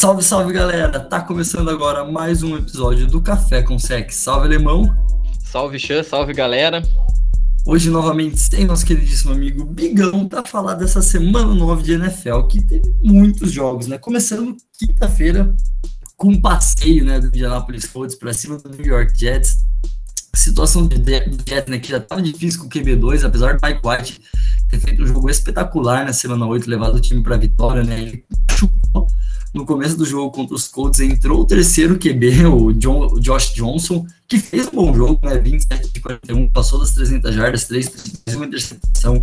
Salve, salve galera! Tá começando agora mais um episódio do Café com Sec. Salve, alemão! Salve, Xan, salve galera! Hoje, novamente, tem nosso queridíssimo amigo Bigão para falar dessa semana 9 de NFL, que teve muitos jogos, né? Começando quinta-feira com um passeio né, do Indianapolis Colts para cima do New York Jets. Situação do Jets, né, que já estava difícil com o QB2, apesar do Mike White ter feito um jogo espetacular na semana 8, levado o time para a vitória, né? Ele chupou no começo do jogo contra os Colts, entrou o terceiro QB, o, John, o Josh Johnson, que fez um bom jogo, né? 27 de 41, passou das 300 jardas, 3 uma interceptação.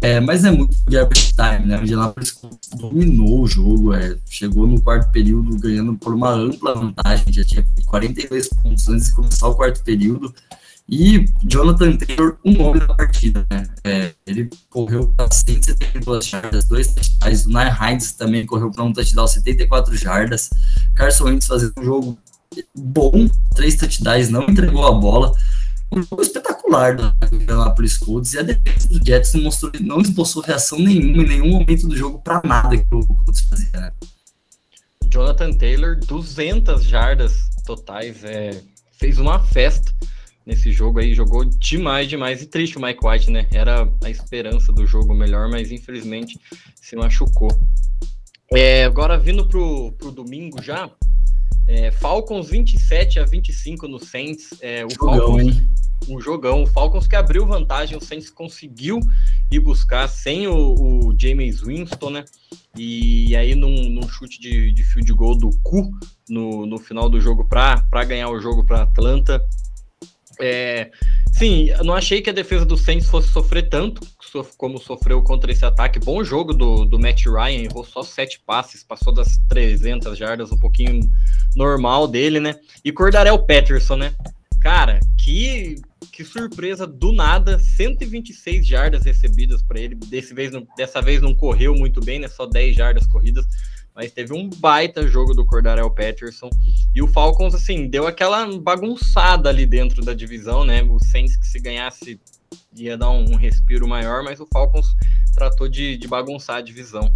É, mas é muito garbage time, né? O Indianapolis dominou o jogo, é, chegou no quarto período ganhando por uma ampla vantagem, já tinha 42 pontos antes de começar o quarto período. E Jonathan Taylor, um nome da partida, né? É, ele correu para 172 jardas, dois touchdowns. O Nye Hines também correu para um touchdown, 74 jardas. Carson Wentz fazendo um jogo bom, três touchdowns, não entregou a bola. Um jogo espetacular do Indianapolis Colts e a defesa do Jets não, mostrou, não reação nenhuma em nenhum momento do jogo para nada que o Colts fazia, né? Jonathan Taylor, 200 jardas totais, é, fez uma festa nesse jogo aí, jogou demais, demais. E triste o Mike White, né? Era a esperança do jogo melhor, mas infelizmente se machucou. É, agora vindo pro, pro domingo já, é, Falcons 27 a 25 no Saints. É, o jogão, Falcons, hein? Um jogão. O Falcons que abriu vantagem, o Saints conseguiu ir buscar sem o, o James Winston, né? E aí num, num chute de, de field goal do cu no, no final do jogo para ganhar o jogo para Atlanta. É, sim, não achei que a defesa do Saints fosse sofrer tanto como sofreu contra esse ataque. Bom jogo do, do Matt Ryan, errou só sete passes, passou das 300 jardas, um pouquinho normal dele, né? E Cordarel Patterson, né? Cara, que, que surpresa do nada, 126 jardas recebidas para ele. Desse vez, dessa vez não correu muito bem, né? Só 10 jardas corridas mas teve um baita jogo do Cordarel Patterson. E o Falcons, assim, deu aquela bagunçada ali dentro da divisão, né? O Saints que se ganhasse ia dar um, respiro maior, mas o Falcons tratou de, de bagunçar a divisão.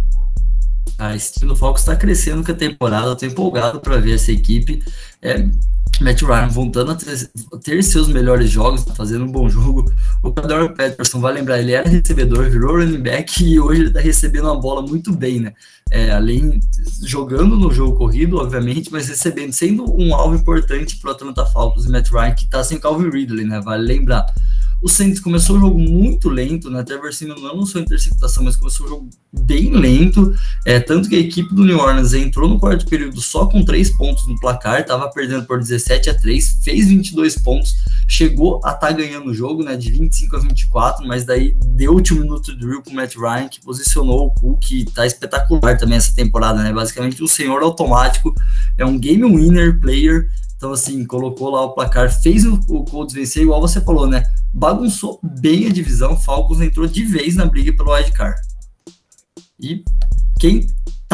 Ah, esse do Falcons está crescendo com a temporada, tô empolgado para ver essa equipe. É, Matt Ryan voltando a ter, ter, seus melhores jogos, fazendo um bom jogo. O Cador Peterson, vai lembrar, ele era recebedor, virou running back e hoje ele tá recebendo a bola muito bem, né? É, além, jogando no jogo corrido, obviamente, mas recebendo, sendo um alvo importante pro Atlanta Falcons e Matt Ryan, que tá sem Calvin Ridley, né? Vale lembrar. O Saints começou o jogo muito lento, né? Simeon não lançou interceptação, mas começou o jogo bem lento. É, tanto que a equipe do New Orleans entrou no quarto período só com três pontos no placar, estava perdendo por 17 a 3, fez 22 pontos, chegou a estar tá ganhando o jogo, né? De 25 a 24, mas daí deu o último minuto drill com Matt Ryan, que posicionou o Cook, que tá espetacular também essa temporada, né? Basicamente um senhor automático, é um game winner player então, assim, colocou lá o placar, fez o, o Colts vencer, igual você falou, né? Bagunçou bem a divisão, Falcons entrou de vez na briga pelo wildcard. E quem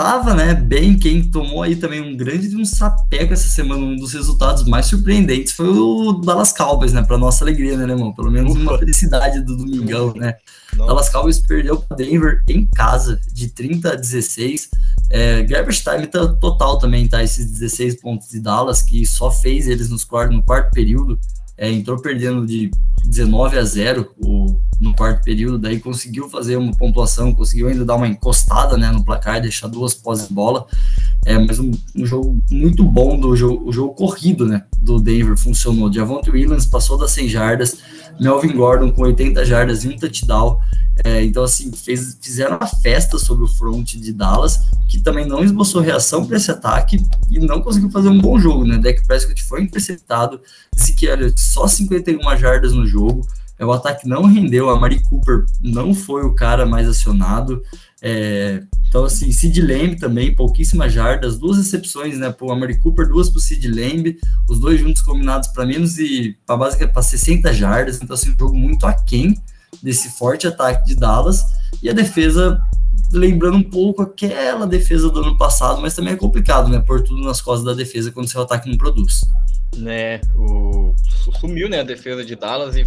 tava, né, bem, quem tomou aí também um grande um sapeco essa semana, um dos resultados mais surpreendentes foi o Dallas Cowboys, né, para nossa alegria, né, irmão? Pelo menos uma felicidade do domingão, né? Dallas Cowboys perdeu para Denver em casa de 30 a 16. É, garbage time tá total também, tá? Esses 16 pontos de Dallas, que só fez eles nos quarto, no quarto período. É, entrou perdendo de 19 a 0 o, no quarto período, daí conseguiu fazer uma pontuação, conseguiu ainda dar uma encostada né, no placar, deixar duas pós de bola. É, mas um, um, jogo muito bom do jogo, o jogo corrido né, do Denver funcionou. Javonte Williams passou das 100 jardas, Melvin Gordon com 80 jardas e um touchdown. É, então, assim, fez, fizeram uma festa sobre o front de Dallas, que também não esboçou reação para esse ataque e não conseguiu fazer um bom jogo, né? Dak Prescott foi interceptado, Ezekiel só 51 jardas no jogo, é, o ataque não rendeu, a Mari Cooper não foi o cara mais acionado, é, então, assim, Sid Lamb também, pouquíssimas jardas, duas recepções, né, para o Amari Cooper, duas para o Sid Lamb, os dois juntos combinados para menos e para basicamente para 60 jardas, então, assim, um jogo muito aquém desse forte ataque de Dallas, e a defesa lembrando um pouco aquela defesa do ano passado, mas também é complicado, né, por tudo nas costas da defesa quando seu ataque não produz. Né, o, sumiu, né, a defesa de Dallas e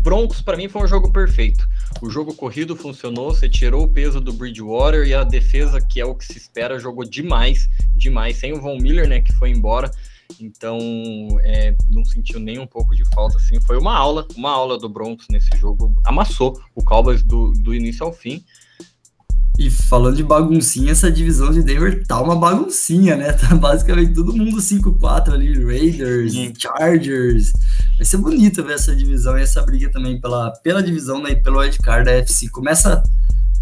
Broncos para mim foi um jogo perfeito. O jogo corrido funcionou, você tirou o peso do Bridgewater e a defesa, que é o que se espera, jogou demais, demais, sem o Von Miller, né, que foi embora. Então, é, não sentiu nem um pouco de falta, assim. Foi uma aula, uma aula do Broncos nesse jogo. Amassou o Cowboys do, do início ao fim. E falando de baguncinha, essa divisão de Denver tá uma baguncinha, né? Tá basicamente todo mundo 5-4 ali, Raiders, Sim. Chargers. Vai ser bonito ver essa divisão e essa briga também pela, pela divisão né, e pelo wildcard da FC. Começa,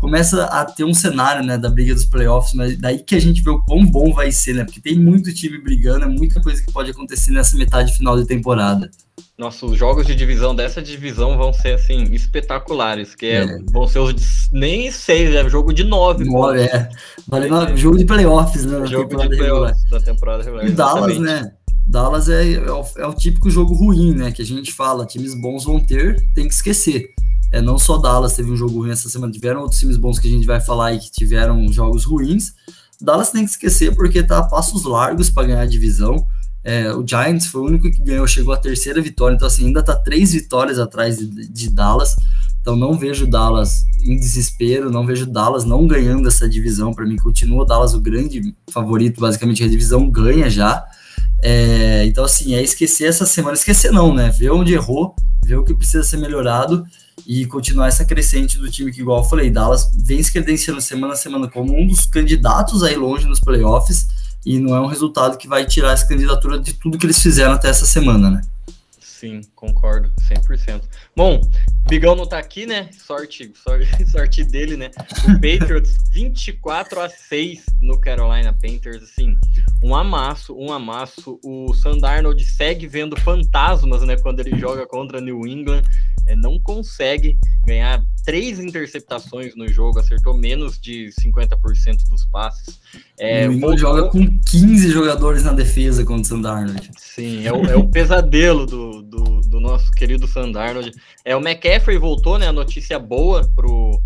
começa a ter um cenário né, da briga dos playoffs, mas daí que a gente vê o quão bom vai ser, né? Porque tem muito time brigando, é muita coisa que pode acontecer nessa metade final de temporada. Nossa, os jogos de divisão dessa divisão vão ser assim espetaculares, que é, é. vão ser os nem seis, é jogo de nove. nove é. Vale jogo de playoffs, né? Jogo de playoffs da temporada regular. E Dallas, né? Dallas é, é o, é, o, típico jogo ruim, né? Que a gente fala, times bons vão ter, tem que esquecer. É não só Dallas teve um jogo ruim essa semana, tiveram outros times bons que a gente vai falar aí que tiveram jogos ruins. Dallas tem que esquecer porque tá a passos largos para ganhar a divisão. É, o Giants foi o único que ganhou, chegou à terceira vitória, então assim, ainda tá três vitórias atrás de, de Dallas. Então não vejo Dallas em desespero, não vejo Dallas não ganhando essa divisão. Para mim, continua Dallas o grande favorito, basicamente a divisão ganha já. É, então, assim, é esquecer essa semana, esquecer não, né? Ver onde errou, ver o que precisa ser melhorado e continuar essa crescente do time que, igual eu falei, Dallas vem se credenciando semana a semana como um dos candidatos aí longe nos playoffs e não é um resultado que vai tirar essa candidatura de tudo que eles fizeram até essa semana, né? Sim, concordo, 100%. Bom, Bigão não tá aqui, né? Sorte, sorte, sorte dele, né? O Patriots 24 a 6 no Carolina Panthers, assim, um amasso, um amasso. O Sandarnold segue vendo fantasmas, né, quando ele joga contra New England não consegue ganhar três interceptações no jogo, acertou menos de 50% dos passes. É, o joga com 15 jogadores na defesa contra o Sandarnold. Sim, é o, é o pesadelo do, do, do, nosso querido Sandarnold. É, o McCaffrey voltou, né? A notícia boa pro,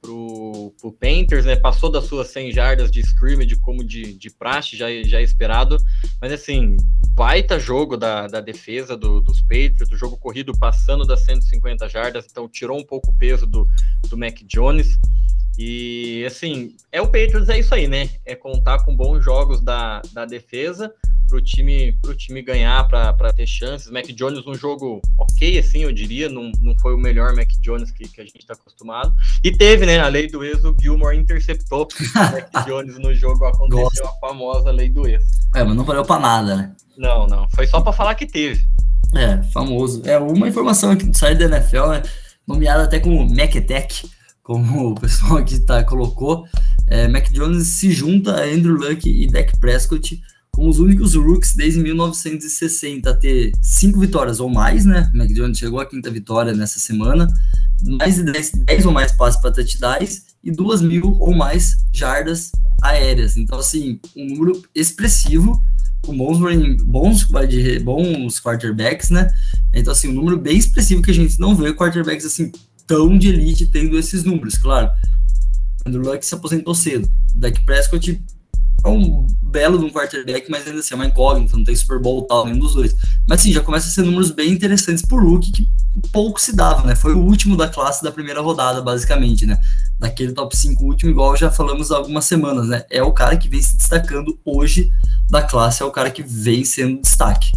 pro, pro Panthers, né? Passou das suas 100 jardas de scrimmage como de, de praxe, já, já esperado. Mas assim, baita jogo da, da defesa do, dos Patriots, o jogo corrido passando das 150 jardas, então tirou um pouco o peso do, do Mac Jones. E assim, é o Patriots, é isso aí, né? É contar com bons jogos da, da defesa para o time, pro time ganhar, para ter chances. Mac Jones, um jogo ok, assim, eu diria, não, não foi o melhor Mac Jones que, que a gente está acostumado. E teve, né, a lei do ex, o Gilmore interceptou o Mac Jones no jogo, aconteceu Gosto. a famosa lei do ex. É, mas não valeu para nada, né? Não, não, foi só para falar que teve. É, famoso. É uma informação aqui do site da NFL, né, nomeada até como Tech como o pessoal aqui tá, colocou. É, Mac Jones se junta a Andrew Luck e Dak Prescott como os únicos rooks desde 1960 a ter cinco vitórias ou mais, né? Mac Jones chegou à quinta vitória nessa semana, mais de 10, 10 ou mais passes para touchdowns e duas mil ou mais jardas aéreas. Então, assim, um número expressivo, com bons, bons, bons quarterbacks, né? Então, assim, um número bem expressivo que a gente não vê quarterbacks assim tão de elite tendo esses números, claro. Andrew Luck se aposentou cedo. Dak Prescott é um belo de um quarterback, mas ainda assim é uma incógnita, não tem Super Bowl tal, nenhum dos dois. Mas sim, já começa a ser números bem interessantes por rookie, que pouco se dava, né? Foi o último da classe da primeira rodada, basicamente, né? Daquele top 5 último, igual já falamos há algumas semanas, né? É o cara que vem se destacando hoje da classe, é o cara que vem sendo destaque.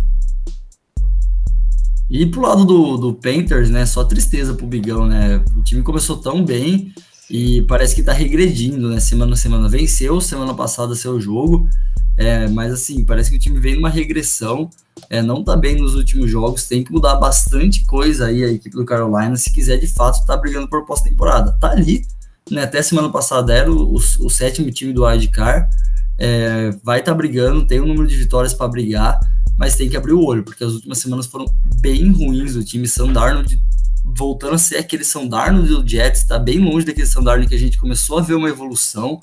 E pro lado do, do Panthers, né? Só tristeza pro Bigão, né? O time começou tão bem, e parece que está regredindo, né? Semana a semana venceu, semana passada seu jogo, é, mas assim, parece que o time vem numa regressão, é, não tá bem nos últimos jogos, tem que mudar bastante coisa aí a equipe do Carolina se quiser de fato tá brigando por pós-temporada. Tá ali, né? Até semana passada era o, o, o sétimo time do Wildcard, é, vai estar tá brigando, tem um número de vitórias para brigar, mas tem que abrir o olho, porque as últimas semanas foram bem ruins do time. São Darnold voltando a ser aquele São Darno do Jets, está bem longe daquele São Darno que a gente começou a ver uma evolução.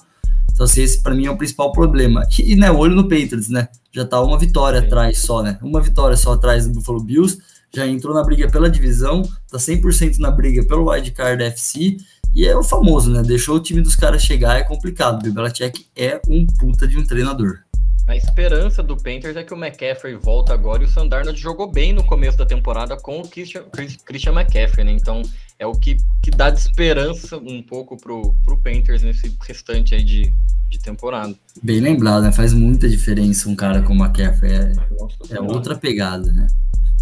Então, assim, esse para mim é o principal problema. E, né, olho no Patriots, né? Já tá uma vitória Sim. atrás só, né? Uma vitória só atrás do Buffalo Bills. Já entrou na briga pela divisão, tá 100% na briga pelo wildcard FC. E é o famoso, né? Deixou o time dos caras chegar, é complicado. O Belichick é um puta de um treinador. A esperança do Panthers é que o McCaffrey volta agora e o Sandarnold jogou bem no começo da temporada com o Christian, Christian McCaffrey, né? Então é o que, que dá de esperança um pouco pro, pro Panthers nesse restante aí de, de temporada. Bem lembrado, né? Faz muita diferença um cara como o McCaffrey. É, é outra pegada, né?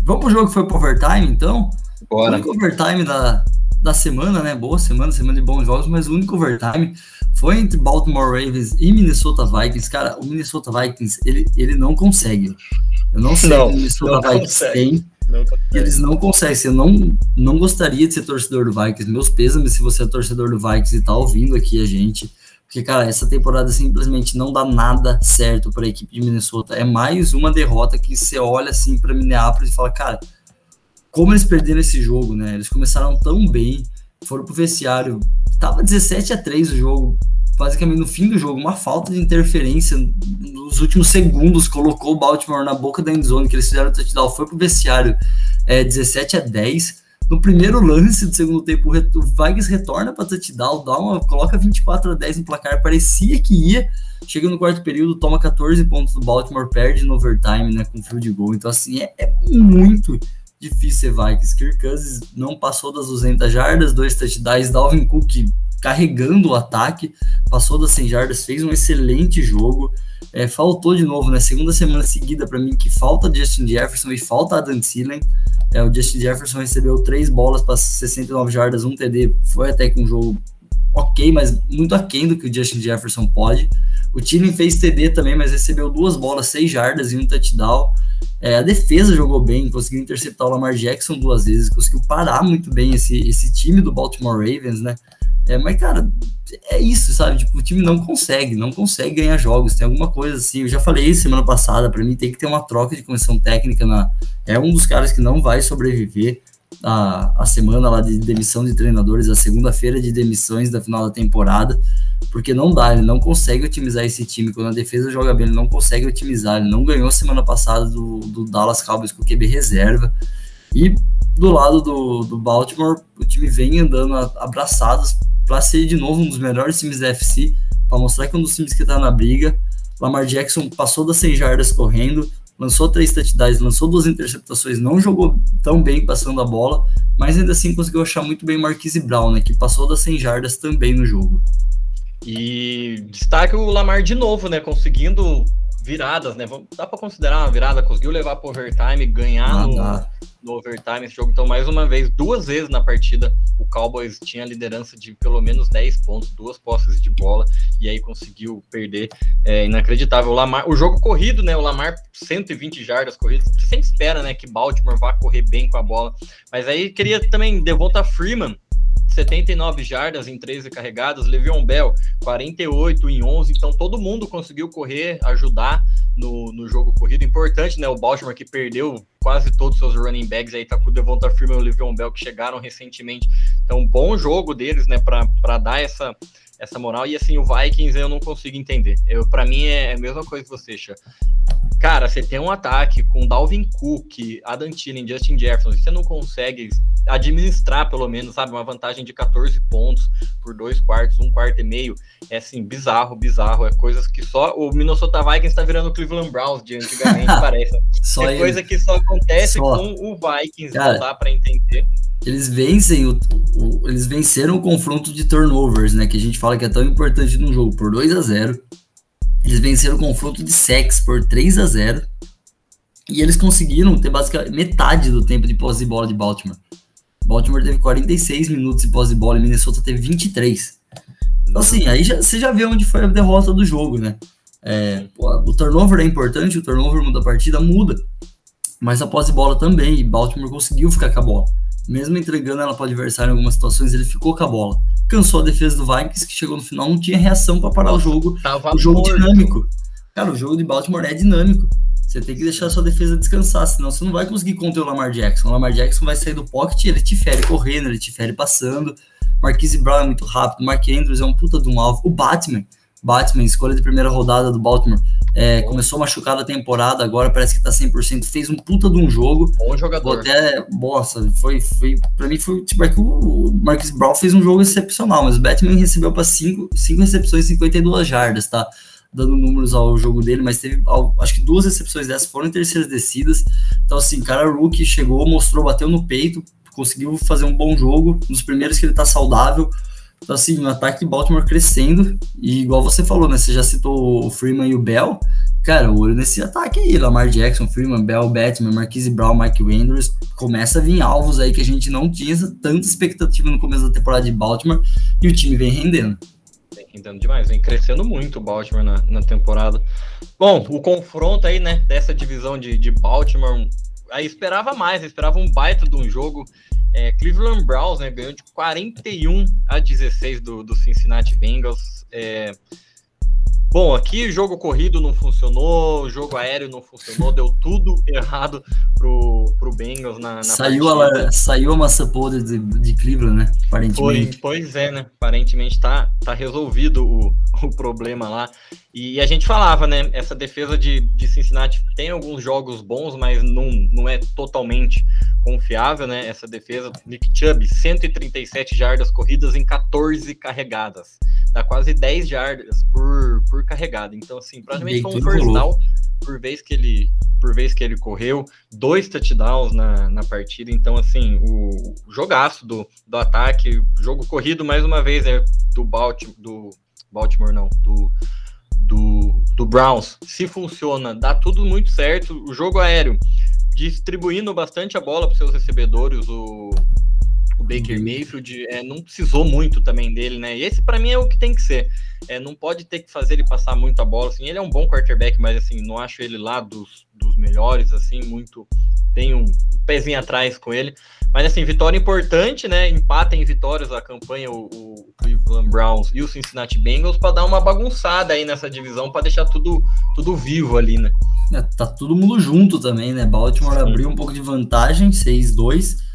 Vamos pro jogo que foi pro overtime, então? Bora. O único overtime da, da semana, né? Boa semana, semana de bons jogos, mas o único overtime foi entre Baltimore Ravens e Minnesota Vikings. Cara, o Minnesota Vikings, ele, ele não consegue. Eu não sei não, o Minnesota Vikings tem. Não eles não conseguem. Eu não, não gostaria de ser torcedor do Vikings. Meus pêsames se você é torcedor do Vikings e tá ouvindo aqui a gente. Porque, cara, essa temporada simplesmente não dá nada certo para a equipe de Minnesota. É mais uma derrota que você olha assim para Minneapolis e fala, cara, como eles perderam esse jogo, né? Eles começaram tão bem, foram pro vestiário, tava 17 a 3 o jogo, basicamente no fim do jogo, uma falta de interferência nos últimos segundos colocou o Baltimore na boca da endzone, que eles fizeram o touchdown, foi pro vestiário é, 17 a 10 no primeiro lance do segundo tempo, o Vikings retorna para touchdown, dá uma, coloca 24 a 10 no placar, parecia que ia. Chega no quarto período, toma 14 pontos do Baltimore, perde no overtime, né, com field goal. Então, assim, é, é muito difícil ser Vikings. Kirk Cousins não passou das 200 jardas, dois touchdowns, Dalvin Cook carregando o ataque, passou das 100 jardas, fez um excelente jogo. É, faltou de novo, né? Segunda semana seguida para mim que falta Justin Jefferson e falta Adam Thielen. É, o Justin Jefferson recebeu três bolas para 69 jardas, um TD. Foi até que um jogo ok, mas muito aquém do que o Justin Jefferson pode. O Thielen fez TD também, mas recebeu duas bolas, seis jardas e um touchdown. É, a defesa jogou bem, conseguiu interceptar o Lamar Jackson duas vezes, conseguiu parar muito bem esse, esse time do Baltimore Ravens, né? É, mas, cara, é isso, sabe? Tipo, o time não consegue, não consegue ganhar jogos. Tem alguma coisa assim. Eu já falei semana passada, para mim tem que ter uma troca de comissão técnica. Na, é um dos caras que não vai sobreviver a, a semana lá de demissão de treinadores, a segunda-feira de demissões da final da temporada, porque não dá, ele não consegue otimizar esse time. Quando a defesa joga bem, ele não consegue otimizar. Ele não ganhou semana passada do, do Dallas Cowboys com o QB reserva. E do lado do, do Baltimore, o time vem andando abraçados para ser de novo um dos melhores times da FC, para mostrar que é um dos times que está na briga. Lamar Jackson passou das 100 jardas correndo, lançou três touchdowns, lançou duas interceptações, não jogou tão bem passando a bola, mas ainda assim conseguiu achar muito bem Marquise Brown, né, que passou das 100 jardas também no jogo. E destaque o Lamar de novo, né, conseguindo viradas, né? Dá para considerar uma virada, conseguiu levar para overtime, ganhar ah, no, no, overtime esse jogo. Então, mais uma vez, duas vezes na partida, o Cowboys tinha liderança de pelo menos 10 pontos, duas posses de bola, e aí conseguiu perder. É inacreditável. O, Lamar, o jogo corrido, né? O Lamar, 120 jardas corridas. Você sempre espera, né, que Baltimore vá correr bem com a bola. Mas aí queria também devoltar Freeman 79 jardas em 13 carregadas, Le'Veon Bell 48 em 11, então todo mundo conseguiu correr, ajudar no, no jogo corrido, importante, né, o Baltimore que perdeu quase todos os seus running backs, aí tá com o Devonta Freeman e o Le'Veon Bell que chegaram recentemente, então bom jogo deles, né, para dar essa essa moral. E assim, o Vikings eu não consigo entender. Eu, para mim é a mesma coisa que você, Chá. Cara, você tem um ataque com Dalvin Cook, Adam Thielen, Justin Jefferson, e você não consegue administrar, pelo menos, sabe, uma vantagem de 14 pontos por dois quartos, um quarto e meio, é assim, bizarro, bizarro, é coisas que só o Minnesota Vikings está virando o Cleveland Browns de antigamente, parece. É ele. coisa que só acontece só. com o Vikings, Cara, não dá para entender. Eles vencem o, o, eles venceram o confronto de turnovers, né, que a gente fala que é tão importante no jogo, por 2 a 0 eles venceram o confronto de sex por 3 a 0 e eles conseguiram ter basicamente metade do tempo de posse de bola de Baltimore. Baltimore teve 46 minutos de posse de bola e Minnesota teve 23. Então, assim, aí já, você já vê onde foi a derrota do jogo, né? É, o turnover é importante, o turnover muda a partida, muda. Mas a posse de bola também, e Baltimore conseguiu ficar com a bola. Mesmo entregando ela para o adversário em algumas situações, ele ficou com a bola cansou a defesa do Vikings, que chegou no final, não tinha reação para parar o jogo. Tava o jogo morto. dinâmico. Cara, o jogo de Baltimore é dinâmico. Você tem que deixar a sua defesa descansar, senão você não vai conseguir conter o Lamar Jackson. O Lamar Jackson vai sair do pocket, ele te fere correndo, ele te fere passando. Marquise Brown é muito rápido, Mark Andrews é um puta de um alvo. O Batman, Batman, escolha de primeira rodada do Baltimore, é, começou machucado a temporada, agora parece que tá 100%, fez um puta de um jogo. Bom jogador. Até, nossa, foi, foi, pra mim foi, tipo, é que o Marcus Brown fez um jogo excepcional, mas o Batman recebeu para 5 recepções e 52 jardas, tá? dando números ao jogo dele, mas teve, acho que duas recepções dessas foram em terceiras descidas. Então, assim, cara, rookie chegou, mostrou, bateu no peito, conseguiu fazer um bom jogo, um dos primeiros que ele tá saudável. Então, assim, o ataque de Baltimore crescendo, e igual você falou, né? Você já citou o Freeman e o Bell. Cara, olho nesse ataque aí, Lamar Jackson, Freeman, Bell, Batman, Marquise Brown, Mike Wenders, começa a vir alvos aí que a gente não tinha tanta expectativa no começo da temporada de Baltimore, e o time vem rendendo. Vem rendendo demais, vem crescendo muito o Baltimore na, na temporada. Bom, o confronto aí, né, dessa divisão de, de Baltimore, aí esperava mais, esperava um baita de um jogo, é, Cleveland Browns né, ganhou de 41 a 16 do, do Cincinnati Bengals. É, Bom, aqui o jogo corrido não funcionou, o jogo aéreo não funcionou, deu tudo errado pro, pro Bengals na, na saiu a, saiu a massa podre de, de Cleveland, né? Aparentemente. Pois, pois é, né? Aparentemente tá, tá resolvido o, o problema lá. E a gente falava, né? Essa defesa de, de Cincinnati tem alguns jogos bons, mas não, não é totalmente confiável, né? Essa defesa. Nick Chubb, 137 jardas corridas em 14 carregadas dá quase 10 jardas por, por carregada. Então, assim, praticamente foi um first down por vez que ele por vez que ele correu, dois touchdowns na, na partida. Então, assim, o, o jogaço do, do ataque, jogo corrido, mais uma vez, é do Baltimore, do Baltimore não, do, do, do Browns. Se funciona, dá tudo muito certo. O jogo aéreo, distribuindo bastante a bola para seus recebedores, o, o Baker. Mayfield é, não precisou muito também dele, né? E esse para mim é o que tem que ser. É, não pode ter que fazer ele passar muito a bola. Assim, ele é um bom quarterback, mas assim, não acho ele lá dos, dos melhores, assim, muito. Tem um, um pezinho atrás com ele. Mas assim, vitória importante, né? Empata em vitórias a campanha o, o Cleveland Browns e o Cincinnati Bengals para dar uma bagunçada aí nessa divisão, para deixar tudo, tudo vivo ali, né? É, tá todo mundo junto também, né? Baltimore Sim. abriu um pouco de vantagem, 6-2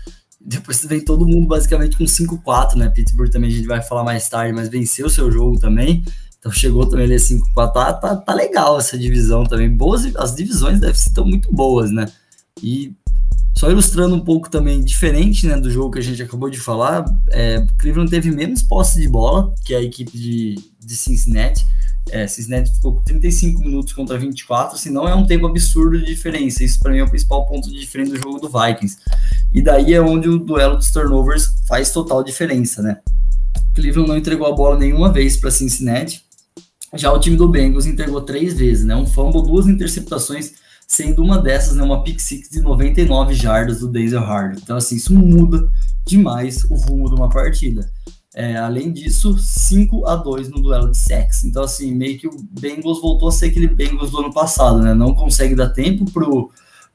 depois vem todo mundo basicamente com 5-4, né? Pittsburgh também a gente vai falar mais tarde, mas venceu o seu jogo também. Então chegou também ali 5-4. Tá, tá, tá, legal essa divisão também. Boas, as divisões devem ser tão muito boas, né? E só ilustrando um pouco também diferente né, do jogo que a gente acabou de falar, é, Cleveland teve menos posse de bola que a equipe de, de Cincinnati. É, ficou com 35 minutos contra 24, assim, não é um tempo absurdo de diferença. Isso para mim é o principal ponto de diferença do jogo do Vikings. E daí é onde o duelo dos turnovers faz total diferença, né? Cleveland não entregou a bola nenhuma vez para Cincinnati. Já o time do Bengals entregou três vezes, né? Um fumble, duas interceptações, sendo uma dessas, né, uma pick six de 99 jardas do Denzel Hard. Então, assim, isso muda demais o rumo de uma partida. É, além disso, 5 a 2 no duelo de sex. Então, assim, meio que o Bengals voltou a ser aquele Bengals do ano passado, né? Não consegue dar tempo pro,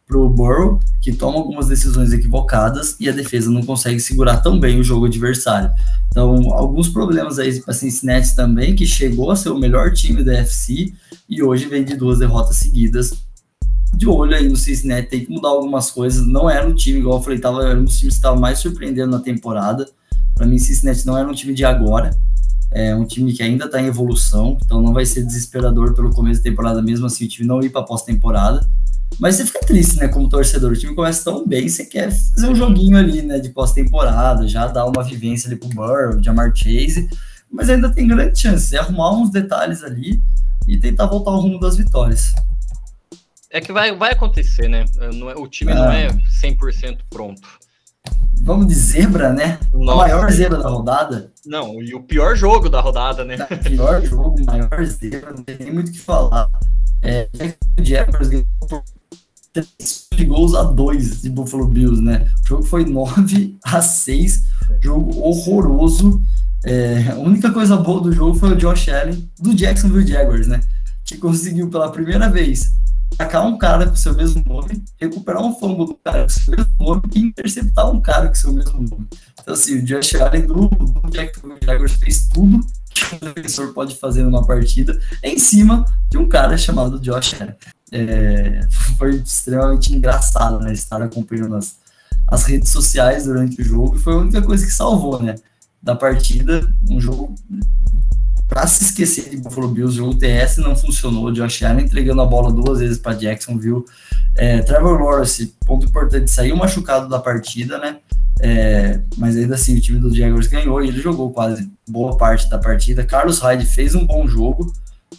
pro Burrow, que toma algumas decisões equivocadas e a defesa não consegue segurar tão bem o jogo adversário. Então, alguns problemas aí para Cincinnati também, que chegou a ser o melhor time da FC e hoje vem de duas derrotas seguidas. De olho aí no Cincinnati, tem que mudar algumas coisas. Não era um time, igual eu falei, tava, era um dos times que estava mais surpreendendo na temporada para mim, Cincinnati não era um time de agora, é um time que ainda está em evolução, então não vai ser desesperador pelo começo da temporada, mesmo assim, o time não ir para pós-temporada. Mas você fica triste, né, como torcedor. O time começa tão bem, você quer fazer um joguinho ali, né, de pós-temporada, já dar uma vivência ali pro Burrow, Jamar Chase, mas ainda tem grande chance de arrumar uns detalhes ali e tentar voltar ao rumo das vitórias. É que vai, vai acontecer, né? É, o time não é 100% pronto. Vamos de zebra, né? Nossa. A maior zebra da rodada. Não, e o pior jogo da rodada, né? O pior jogo, maior zebra, não tem nem muito o que falar. É, o Jaguars ganhou por 3 gols a 2 de Buffalo Bills, né? O jogo foi 9 a 6, jogo horroroso. É, a única coisa boa do jogo foi o Josh Allen do Jacksonville Jaguars, né? Que conseguiu pela primeira vez atacar um cara com seu mesmo nome, recuperar um fumble do cara com seu mesmo nome e interceptar um cara com seu mesmo nome. Então, assim, o Josh Allen do, do Jacksonville Jaguars fez tudo que um defensor pode fazer numa partida em cima de um cara chamado Josh Allen. É, foi extremamente engraçado, né? Estar acompanhando as, as redes sociais durante o jogo e foi a única coisa que salvou, né? Da partida, um jogo para se esquecer de Buffalo Bills, o UTS não funcionou, Josh Allen entregando a bola duas vezes para Jacksonville, é, Trevor Lawrence, ponto importante, saiu machucado da partida, né, é, mas ainda assim o time do Jaguars ganhou e ele jogou quase boa parte da partida, Carlos Hyde fez um bom jogo,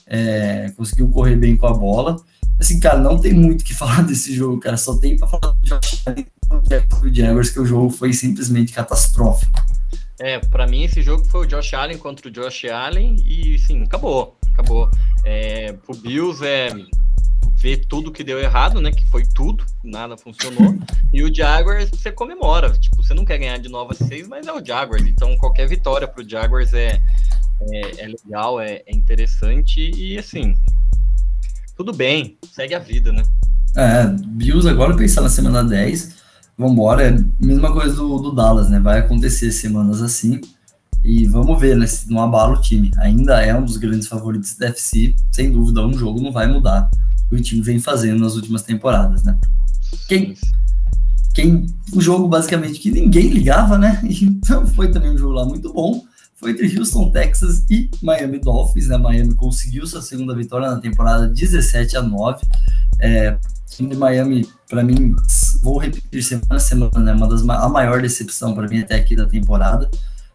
é, conseguiu correr bem com a bola. Assim, cara, não tem muito o que falar desse jogo, cara. Só tem para falar do Josh Allen do Jaguars, que o jogo foi simplesmente catastrófico. É, para mim esse jogo foi o Josh Allen contra o Josh Allen e sim, acabou, acabou. É, o Bills é ver tudo que deu errado, né? Que foi tudo, nada funcionou. e o Jaguars você comemora, tipo, você não quer ganhar de novo a mas é o Jaguars. Então qualquer vitória pro Jaguars é, é, é legal, é, é interessante e assim, tudo bem, segue a vida, né? É, Bills agora pensar na semana 10, vambora, é a mesma coisa do, do Dallas, né? Vai acontecer semanas assim. E vamos ver, né? Se não abala o time. Ainda é um dos grandes favoritos da FC. Sem dúvida, um jogo não vai mudar o que o time vem fazendo nas últimas temporadas, né? Quem, quem, o jogo basicamente que ninguém ligava, né? Então foi também um jogo lá muito bom foi entre Houston, Texas e Miami Dolphins. Né? Miami conseguiu sua segunda vitória na temporada 17 a 9. É, time de Miami, para mim, vou repetir semana a semana, né? Uma das a maior decepção para mim até aqui da temporada.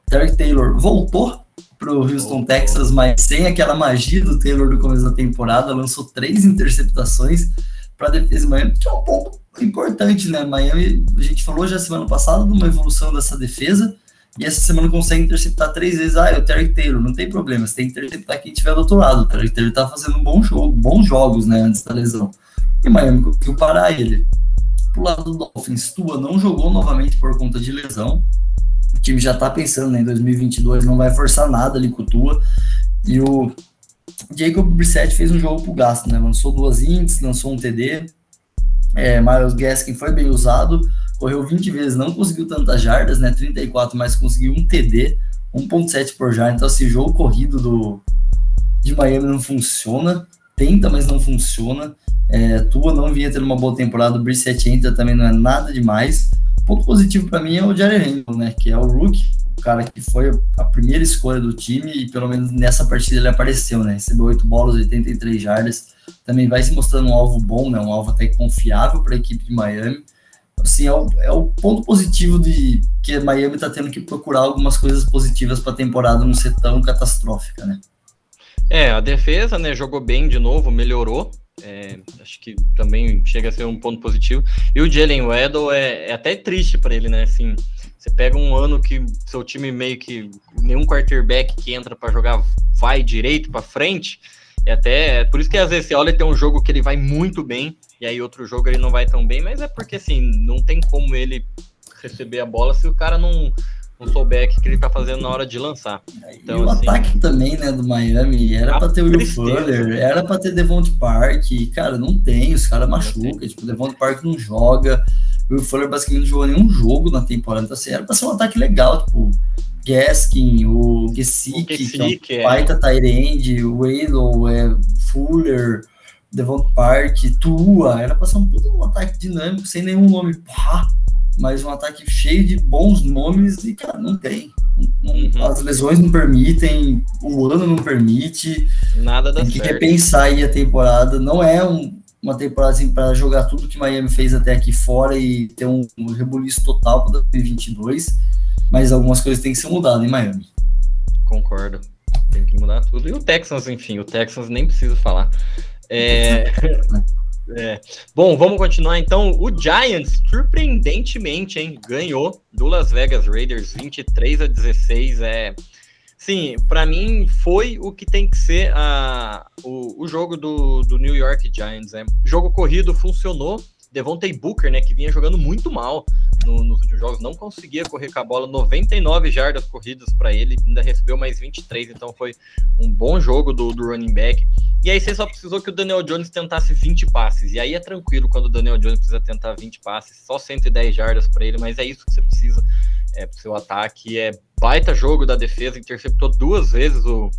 Derek Taylor voltou para o Houston, oh, Texas, mas sem aquela magia do Taylor do começo da temporada, lançou três interceptações para a defesa de Miami, que é um ponto importante, né? Miami, a gente falou já semana passada de uma evolução dessa defesa, e essa semana consegue interceptar três vezes. Ah, é o Terry Taylor, não tem problema, você tem que interceptar quem estiver do outro lado. O Terry Taylor tá fazendo um bom jogo, bons jogos, né, antes da lesão. E Miami conseguiu parar ele. Pro lado do Dolphins, Tua não jogou novamente por conta de lesão. O time já tá pensando né, em 2022, não vai forçar nada ali com o Tua. E o Jacob Brissett fez um jogo pro gasto, né? Lançou duas índices, lançou um TD. É, Miles Gaskin foi bem usado correu 20 vezes, não conseguiu tantas jardas, né? 34, mas conseguiu um TD, 1.7 por jarda. Então, esse jogo corrido do de Miami não funciona. Tenta, mas não funciona. É, Tua não vinha tendo uma boa temporada. O Brissett entra também não é nada demais. Ponto positivo para mim é o Jared Randall, né? Que é o rookie, o cara que foi a primeira escolha do time e pelo menos nessa partida ele apareceu, né? Recebeu 8 bolas, 83 jardas. Também vai se mostrando um alvo bom, né? Um alvo até confiável para a equipe de Miami assim, é o, é o ponto positivo de que Miami está tendo que procurar algumas coisas positivas para a temporada não ser tão catastrófica, né? É, a defesa, né, jogou bem de novo, melhorou. É, acho que também chega a ser um ponto positivo. E o Jalen Weddle é, é até triste para ele, né? Assim, você pega um ano que seu time meio que nenhum quarterback que entra para jogar vai direito para frente. É até é por isso que às vezes você olha tem um jogo que ele vai muito bem e aí outro jogo ele não vai tão bem, mas é porque assim, não tem como ele receber a bola se o cara não, não souber o que ele tá fazendo na hora de lançar. Então, e o assim, ataque também, né, do Miami, era pra ter o Will Fuller, era pra ter Devonta Park, cara, não tem, os caras machucam, tipo, Devonta Park não joga, o Will Fuller basicamente não jogou nenhum jogo na temporada, então assim, era pra ser um ataque legal, tipo, Gaskin, o Gesick, que é um é. baita Tyrande, o Waylow, é, Fuller, Devon Park, Tua, era pra ser um puta um ataque dinâmico, sem nenhum nome pá, mas um ataque cheio de bons nomes e, cara, não tem. uhum. As lesões não permitem, o ano não permite. Nada dá Tem que certo. repensar aí a temporada. Não é um, uma temporada assim para jogar tudo que Miami fez até aqui fora e ter um, um rebuliço total para 2022, mas algumas coisas têm que ser mudadas em Miami. Concordo. Tem que mudar tudo. E o Texans, enfim, o Texans nem preciso falar. É... é... Bom, vamos continuar então. O Giants, surpreendentemente, hein, ganhou do Las Vegas Raiders 23 a 16. É, sim, para mim foi o que tem que ser a, o, o jogo do, do New York Giants. É. Jogo corrido funcionou. Devontae Booker, né, que vinha jogando muito mal no, nos últimos jogos, não conseguia correr com a bola, 99 jardas corridas para ele, ainda recebeu mais 23, então foi um bom jogo do, do running back. E aí você só precisou que o Daniel Jones tentasse 20 passes. E aí é tranquilo quando o Daniel Jones precisa tentar 20 passes, só 110 jardas para ele, mas é isso que você precisa é, para o seu ataque. É baita jogo da defesa, interceptou duas vezes o,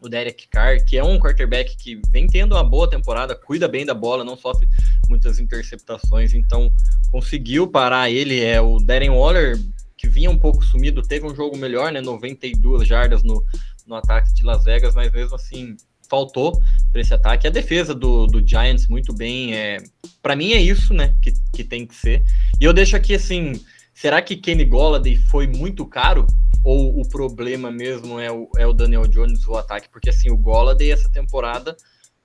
o Derek Carr, que é um quarterback que vem tendo uma boa temporada, cuida bem da bola, não sofre muitas interceptações, então conseguiu parar ele. É o Darren Waller, que vinha um pouco sumido, teve um jogo melhor, né? 92 jardas no, no ataque de Las Vegas, mas mesmo assim faltou para esse ataque. A defesa do, do Giants muito bem. É, para mim é isso, né? Que, que tem que ser. E eu deixo aqui assim: será que Kenny Golladay foi muito caro ou o problema mesmo é o, é o Daniel Jones, o ataque? Porque assim, o Golladay essa temporada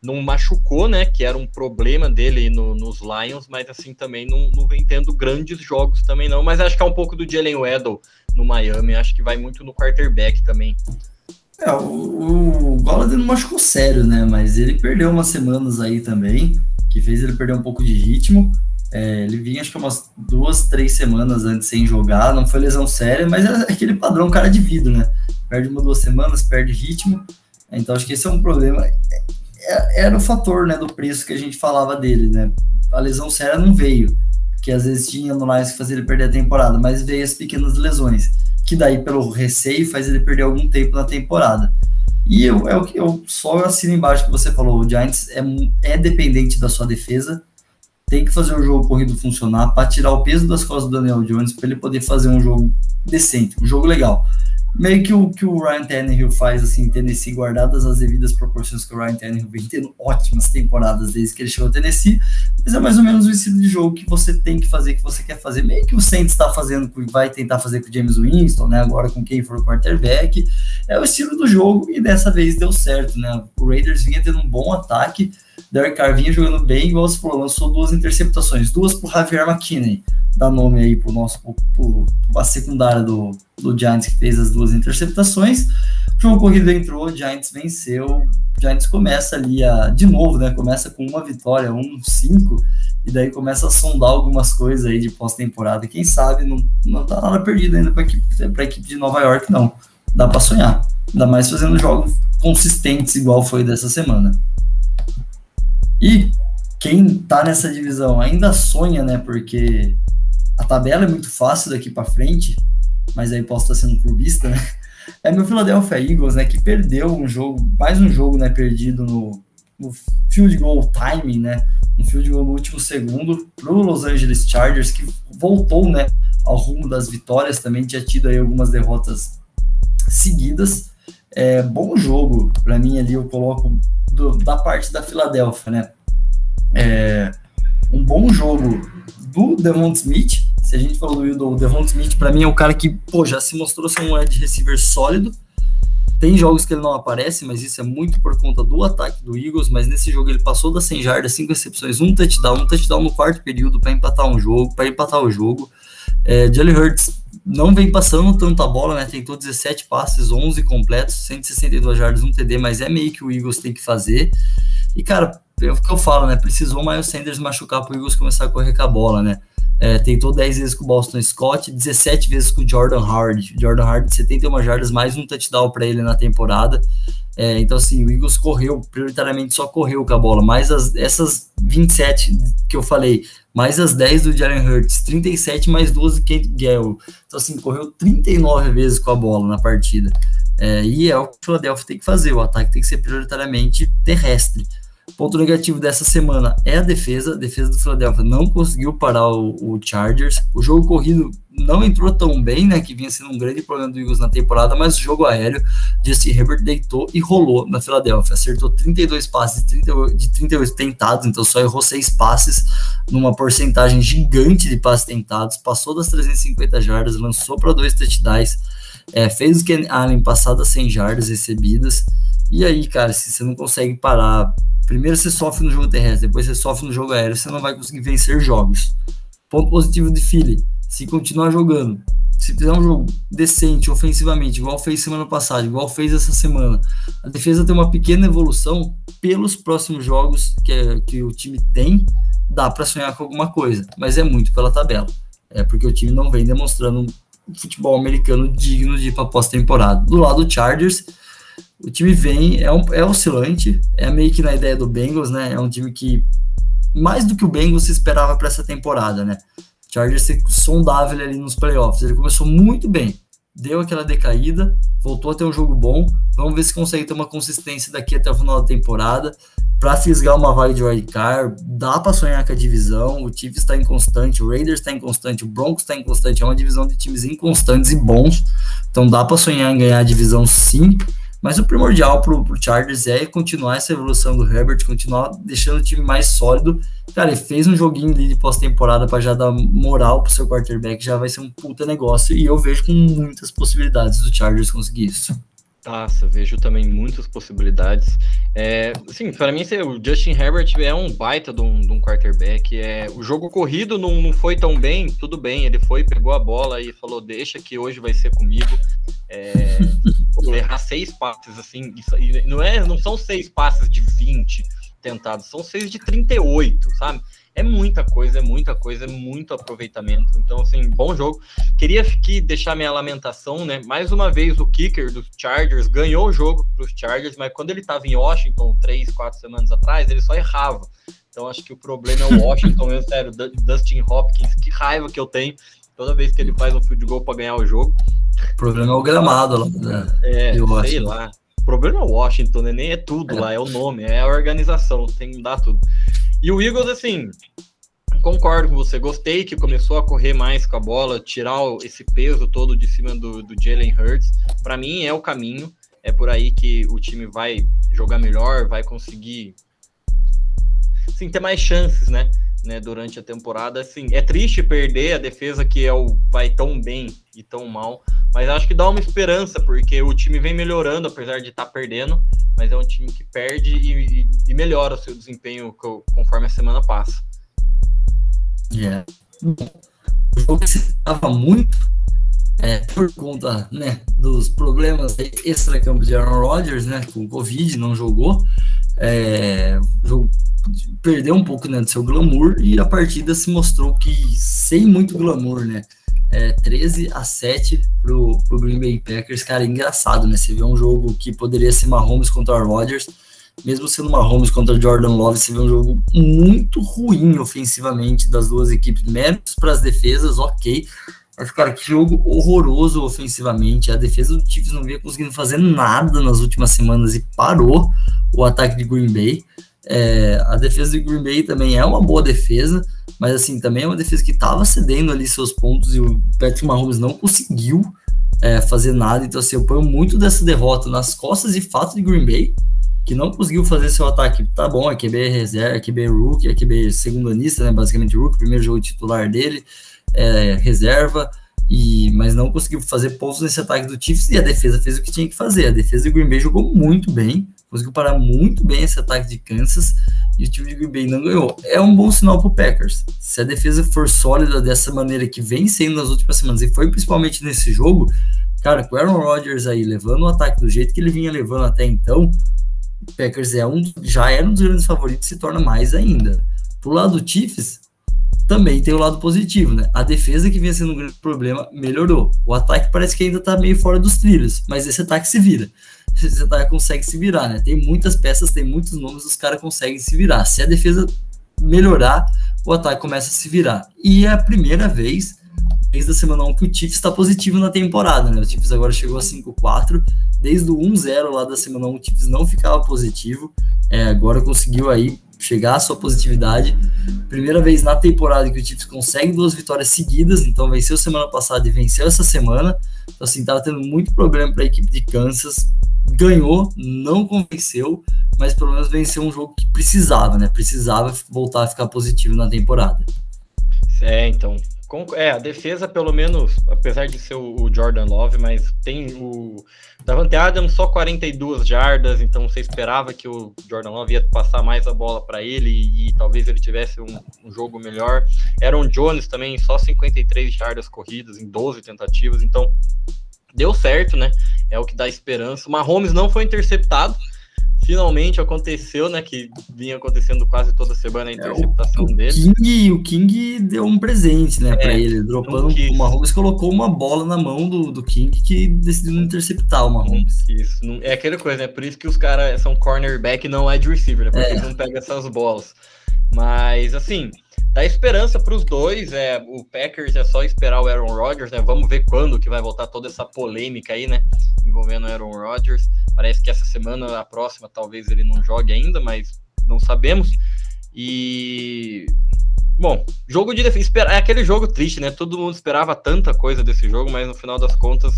não machucou, né? Que era um problema dele no, nos Lions, mas assim também não, não vem tendo grandes jogos também não. Mas acho que é um pouco do Jalen Weddle no Miami, acho que vai muito no quarterback também. É, o, o não machucou sério, né? Mas ele perdeu umas semanas aí também, que fez ele perder um pouco de ritmo. É, ele vinha acho que umas duas, três semanas antes sem jogar, não foi lesão séria, mas é aquele padrão cara de vidro, né? Perde uma, duas semanas, perde ritmo. Então acho que esse é um problema. É, era o fator né, do preço que a gente falava dele, né? A lesão séria não veio, que às vezes tinha no Lions que fazia ele perder a temporada, mas veio as pequenas lesões, que daí pelo receio faz ele perder algum tempo na temporada. E eu, eu, eu só assino embaixo que você falou, o Giants é, é dependente da sua defesa, tem que fazer o jogo corrido funcionar para tirar o peso das costas do Daniel Jones para ele poder fazer um jogo decente, um jogo legal meio que o que o Ryan Tannehill faz assim Tennessee, guardadas as devidas proporções que o Ryan Tannehill vem tendo ótimas temporadas desde que ele chegou a Tennessee, mas é mais ou menos o estilo de jogo que você tem que fazer, que você quer fazer, meio que o Saints está fazendo, vai tentar fazer com o James Winston, né, agora com quem for o quarterback, é o estilo do jogo e dessa vez deu certo, né, o Raiders vinha tendo um bom ataque, Derek Carr vinha jogando bem, igual você falou, lançou duas interceptações, duas pro Javier McKinney, dá nome aí pro nosso, pro, pro, a secundária do, do Giants que fez as duas interceptações. O jogo corrido entrou, o Giants venceu, o Giants começa ali a, de novo, né? Começa com uma vitória, um cinco, e daí começa a sondar algumas coisas aí de pós-temporada. Quem sabe não, não tá nada perdido ainda para a equipe, pra equipe de Nova York, não. Dá para sonhar. Ainda mais fazendo jogos consistentes, igual foi dessa semana. E quem tá nessa divisão ainda sonha, né? Porque a tabela é muito fácil daqui para frente, mas aí posso estar sendo clubista, né? É meu Philadelphia Eagles, né, que perdeu um jogo, mais um jogo, né, perdido no, no field goal timing, né, no field goal no último segundo pro Los Angeles Chargers, que voltou, né, ao rumo das vitórias, também tinha tido aí algumas derrotas seguidas. É, bom jogo, para mim ali eu coloco do, da parte da Filadélfia, né, é, um bom jogo do Devon Smith. A gente falou do, do Devon Smith, para mim é um cara que pô, já se mostrou ser um wide receiver sólido. Tem jogos que ele não aparece, mas isso é muito por conta do ataque do Eagles. Mas nesse jogo ele passou das 100 jardas, 5 recepções, um touchdown, um touchdown no quarto período para empatar um jogo, para empatar o jogo. É, Jalen Hurts não vem passando tanta bola, né? Tentou 17 passes, 11 completos, 162 jardas, um TD, mas é meio que o Eagles tem que fazer. E cara, é o que eu falo, né? Precisou o Miles Sanders machucar para o Eagles começar a correr com a bola, né? É, tentou 10 vezes com o Boston Scott, 17 vezes com o Jordan Hard. Jordan Hard, 71 jardas, mais um touchdown para ele na temporada. É, então, assim, o Eagles correu, prioritariamente só correu com a bola. Mais as, essas 27 que eu falei, mais as 10 do Jalen Hurts, 37 mais 12 do Kent Gale. Então, assim, correu 39 vezes com a bola na partida. É, e é o que o Philadelphia tem que fazer, o ataque tem que ser prioritariamente terrestre. Ponto negativo dessa semana é a defesa. A defesa do Philadelphia não conseguiu parar o, o, Chargers. O jogo corrido não entrou tão bem, né? Que vinha sendo um grande problema do Eagles na temporada, mas o jogo aéreo, Justin Herbert deitou e rolou na Philadelphia. Acertou 32 passes de 38, de 38 tentados, então só errou 6 passes, numa porcentagem gigante de passes tentados. Passou das 350 jardas, lançou para dois touchdowns. É, fez o Ken Allen passar das 100 jardas recebidas. E aí, cara, se você não consegue parar Primeiro você sofre no jogo terrestre, depois você sofre no jogo aéreo, você não vai conseguir vencer jogos. Ponto positivo de Philly, se continuar jogando, se fizer um jogo decente ofensivamente, igual fez semana passada, igual fez essa semana, a defesa tem uma pequena evolução pelos próximos jogos que, é, que o time tem, dá para sonhar com alguma coisa, mas é muito pela tabela. É porque o time não vem demonstrando futebol americano digno de ir para pós-temporada. Do lado do Chargers, o time vem, é, um, é oscilante, é meio que na ideia do Bengals, né? É um time que, mais do que o Bengals, se esperava para essa temporada, né? Chargers ser sondável ali nos playoffs. Ele começou muito bem, deu aquela decaída, voltou a ter um jogo bom. Vamos ver se consegue ter uma consistência daqui até o final da temporada para fisgar uma vaga de wildcard. Dá para sonhar com a divisão. O Chiefs está inconstante, o Raiders está inconstante, o Broncos está inconstante. É uma divisão de times inconstantes e bons. Então dá para sonhar em ganhar a divisão sim Mas o primordial para o Chargers é continuar essa evolução do Herbert, continuar deixando o time mais sólido. Cara, ele fez um joguinho de pós-temporada para já dar moral para seu quarterback, já vai ser um puta negócio. E eu vejo com muitas possibilidades do Chargers conseguir isso. Nossa, vejo também muitas possibilidades. É, sim, para mim o Justin Herbert é um baita de um, de um quarterback. É, o jogo corrido não, não foi tão bem, tudo bem. Ele foi, pegou a bola e falou: deixa que hoje vai ser comigo. É, errar seis passes, assim, isso, não, é, não são seis passes de 20 tentados, são seis de 38, sabe? É muita coisa, é muita coisa, é muito aproveitamento. Então, assim, bom jogo. Queria aqui deixar minha lamentação, né? Mais uma vez, o kicker dos Chargers ganhou o jogo para os Chargers, mas quando ele estava em Washington, três, quatro semanas atrás, ele só errava. Então, acho que o problema é o Washington mesmo, sério. Dustin Hopkins, que raiva que eu tenho toda vez que ele faz um field goal para ganhar o jogo. O problema é o gramado lá. Né? É, sei lá. O problema é o Washington, né? Nem é tudo é. lá, é o nome, é a organização, tem que dar tudo. E o Eagles, assim, concordo com você. Gostei que começou a correr mais com a bola, tirar esse peso todo de cima do, do Jalen Hurts. Para mim é o caminho. É por aí que o time vai jogar melhor, vai conseguir sim, ter mais chances, né? né, durante a temporada. Assim, é triste perder a defesa que é o vai tão bem e tão mal, mas acho que dá uma esperança porque o time vem melhorando apesar de estar tá perdendo mas é um time que perde e, e, e melhora o seu desempenho conforme a semana passa. Yeah. O jogo se estava muito é, por conta né, dos problemas extra-campo de Aaron Rodgers, né, com o Covid, não jogou. É, jogo, perdeu um pouco né, do seu glamour e a partida se mostrou que sem muito glamour, né? É, 13 a 7 pro, pro Green Bay Packers. Cara, é engraçado, né? Você vê um jogo que poderia ser Mahomes contra Rodgers, mesmo sendo Mahomes contra Jordan Love, você vê um jogo muito ruim ofensivamente das duas equipes, menos para as defesas, ok. Mas, cara, que jogo horroroso ofensivamente. A defesa do Chiefs não vinha conseguindo fazer nada nas últimas semanas e parou o ataque de Green Bay. É, a defesa do Green Bay também é uma boa defesa, mas assim, também é uma defesa que estava cedendo ali seus pontos e o Patrick Mahomes não conseguiu é, fazer nada. Então, assim, eu ponho muito dessa derrota nas costas e fato de Green Bay, que não conseguiu fazer seu ataque. Tá bom, é QB reserva, é QB rookie, é QB segundanista, né? Basicamente rookie, primeiro jogo titular dele, é, reserva. E, mas não conseguiu fazer pontos nesse ataque do Chiefs e a defesa fez o que tinha que fazer. A defesa do Green Bay jogou muito bem, conseguiu parar muito bem esse ataque de Kansas e o time de Green Bay não ganhou. É um bom sinal para o Packers. Se a defesa for sólida dessa maneira que vem sendo nas últimas semanas, e foi principalmente nesse jogo, cara, com o Aaron Rodgers aí levando o ataque do jeito que ele vinha levando até então, o Packers é um, já era um dos grandes favoritos e se torna mais ainda. Pro lado do Chiefs, também tem o lado positivo, né? A defesa que vinha sendo um grande problema melhorou. O ataque parece que ainda tá meio fora dos trilhos, mas esse ataque se vira você tá, consegue se virar, né? Tem muitas peças, tem muitos nomes, os caras conseguem se virar. Se a defesa melhorar, o ataque começa a se virar. E é a primeira vez desde a semana 1 que o Chiefs está positivo na temporada, né? O Chiefs agora chegou a 5-4, desde o 1-0 lá da semana 1 o Chiefs não ficava positivo, é, agora conseguiu aí chegar à sua positividade. Primeira vez na temporada que o Chiefs consegue duas vitórias seguidas, então venceu semana passada e venceu essa semana. Então, assim, tava tendo muito problema para a equipe de Kansas ganhou, não convenceu, mas pelo menos venceu um jogo que precisava, né? Precisava voltar a ficar positivo na temporada. É, então. É, a defesa, pelo menos, apesar de ser o Jordan Love, mas tem o Davante Adams só 42 jardas, então você esperava que o Jordan Love ia passar mais a bola para ele e, e, talvez ele tivesse um, um, jogo melhor. Aaron Jones também só 53 jardas corridas em 12 tentativas, então deu certo, né? É o que dá esperança. Mahomes não foi interceptado. Finalmente aconteceu, né? Que vinha acontecendo quase toda semana a interceptação é, o, dele. King, o King deu um presente, né, é, para ele. Dropando, o Mahomes colocou uma bola na mão do, do King que decidiu interceptar o Mahomes. Isso, não, é aquela coisa, né? Por isso que os caras são cornerback e não wide receiver, né? Porque é. não pega essas bolas. Mas, assim, dá esperança para os dois. É, o Packers é só esperar o Aaron Rodgers, né? Vamos ver quando que vai voltar toda essa polêmica aí, né? Envolvendo o Aaron Rodgers. Parece que essa semana, a próxima, talvez ele não jogue ainda, mas não sabemos. E Bom, jogo de defesa. É aquele jogo triste, né? Todo mundo esperava tanta coisa desse jogo, mas no final das contas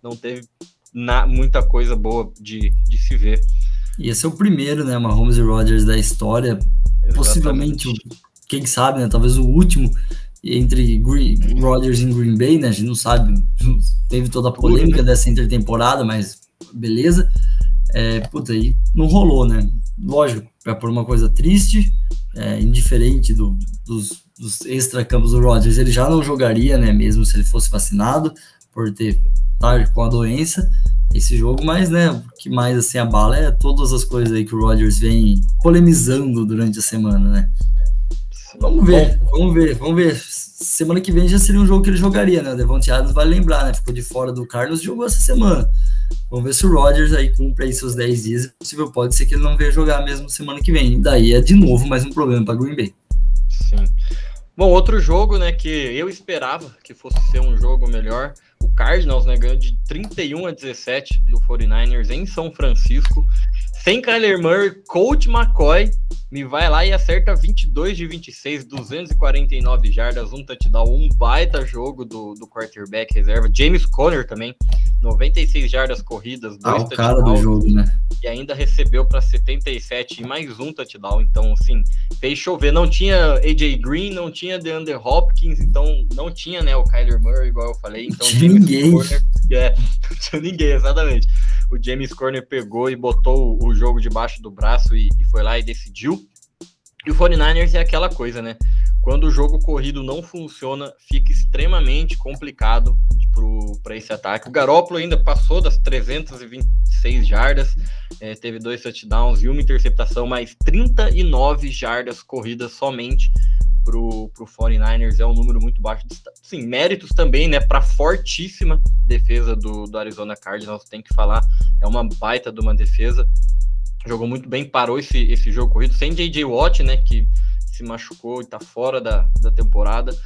não teve na, muita coisa boa de, de se ver. E esse é o primeiro, né, Mahomes e Rodgers da história, Exatamente. possivelmente, quem sabe, né, talvez o último entre Green, Rodgers e Green Bay, né, a gente não sabe, teve toda a polêmica né? dessa intertemporada, mas beleza. É, puta, aí não rolou, né? Lógico, é por uma coisa triste, é, indiferente do, dos, dos extra-campos do Rodgers, ele já não jogaria, né? Mesmo se ele fosse vacinado, por ter estar com a doença esse jogo, mas né, o que mais assim abala é todas as coisas aí que o Rodgers vem polemizando durante a semana, né? Vamos ver, vamos ver, vamos ver. Semana que vem já seria um jogo que ele jogaria, né? O Devontae Adams vai lembrar, né? Ficou de fora do Carlos, jogou essa semana. Vamos ver se o Rodgers aí cumpre aí seus 10 dias. É possível pode ser que ele não venha jogar mesmo semana que vem. Daí é de novo mais um problema para Green Bay. Sim. Bom, outro jogo, né, que eu esperava que fosse ser um jogo melhor. O Cardinals, né, ganhou de 31 a 17 do 49ers em São Francisco. Sem Kyler Murray, Colt McCoy me vai lá e acerta 22 de 26, 249 jardas, um touchdown, um baita jogo do, do quarterback reserva. James Conner também, 96 jardas corridas, dois ah, o cara do jogo, né? E ainda recebeu para 77 e mais um touchdown. Então, assim, fez chover. Não tinha AJ Green, não tinha DeAndre Hopkins, então não tinha, né, o Kyler Murray, igual eu falei. Então, James ninguém. Conner, é, não tinha ninguém, exatamente o James Corner pegou e botou o jogo debaixo do braço e, e foi lá e decidiu. E o 49ers é aquela coisa, né? Quando o jogo corrido não funciona, fica extremamente complicado para esse ataque. O Garópolo ainda passou das 326 jardas, é, teve dois touchdowns e uma interceptação, mas 39 jardas corridas somente pro, pro 49ers é um número muito baixo. Sim, méritos também, né, para fortíssima defesa do, do Arizona Cardinals, tem que falar, é uma baita de uma defesa. Jogou muito bem, parou esse, esse jogo corrido, sem JJ Watt, né, que se machucou e tá fora da, da temporada.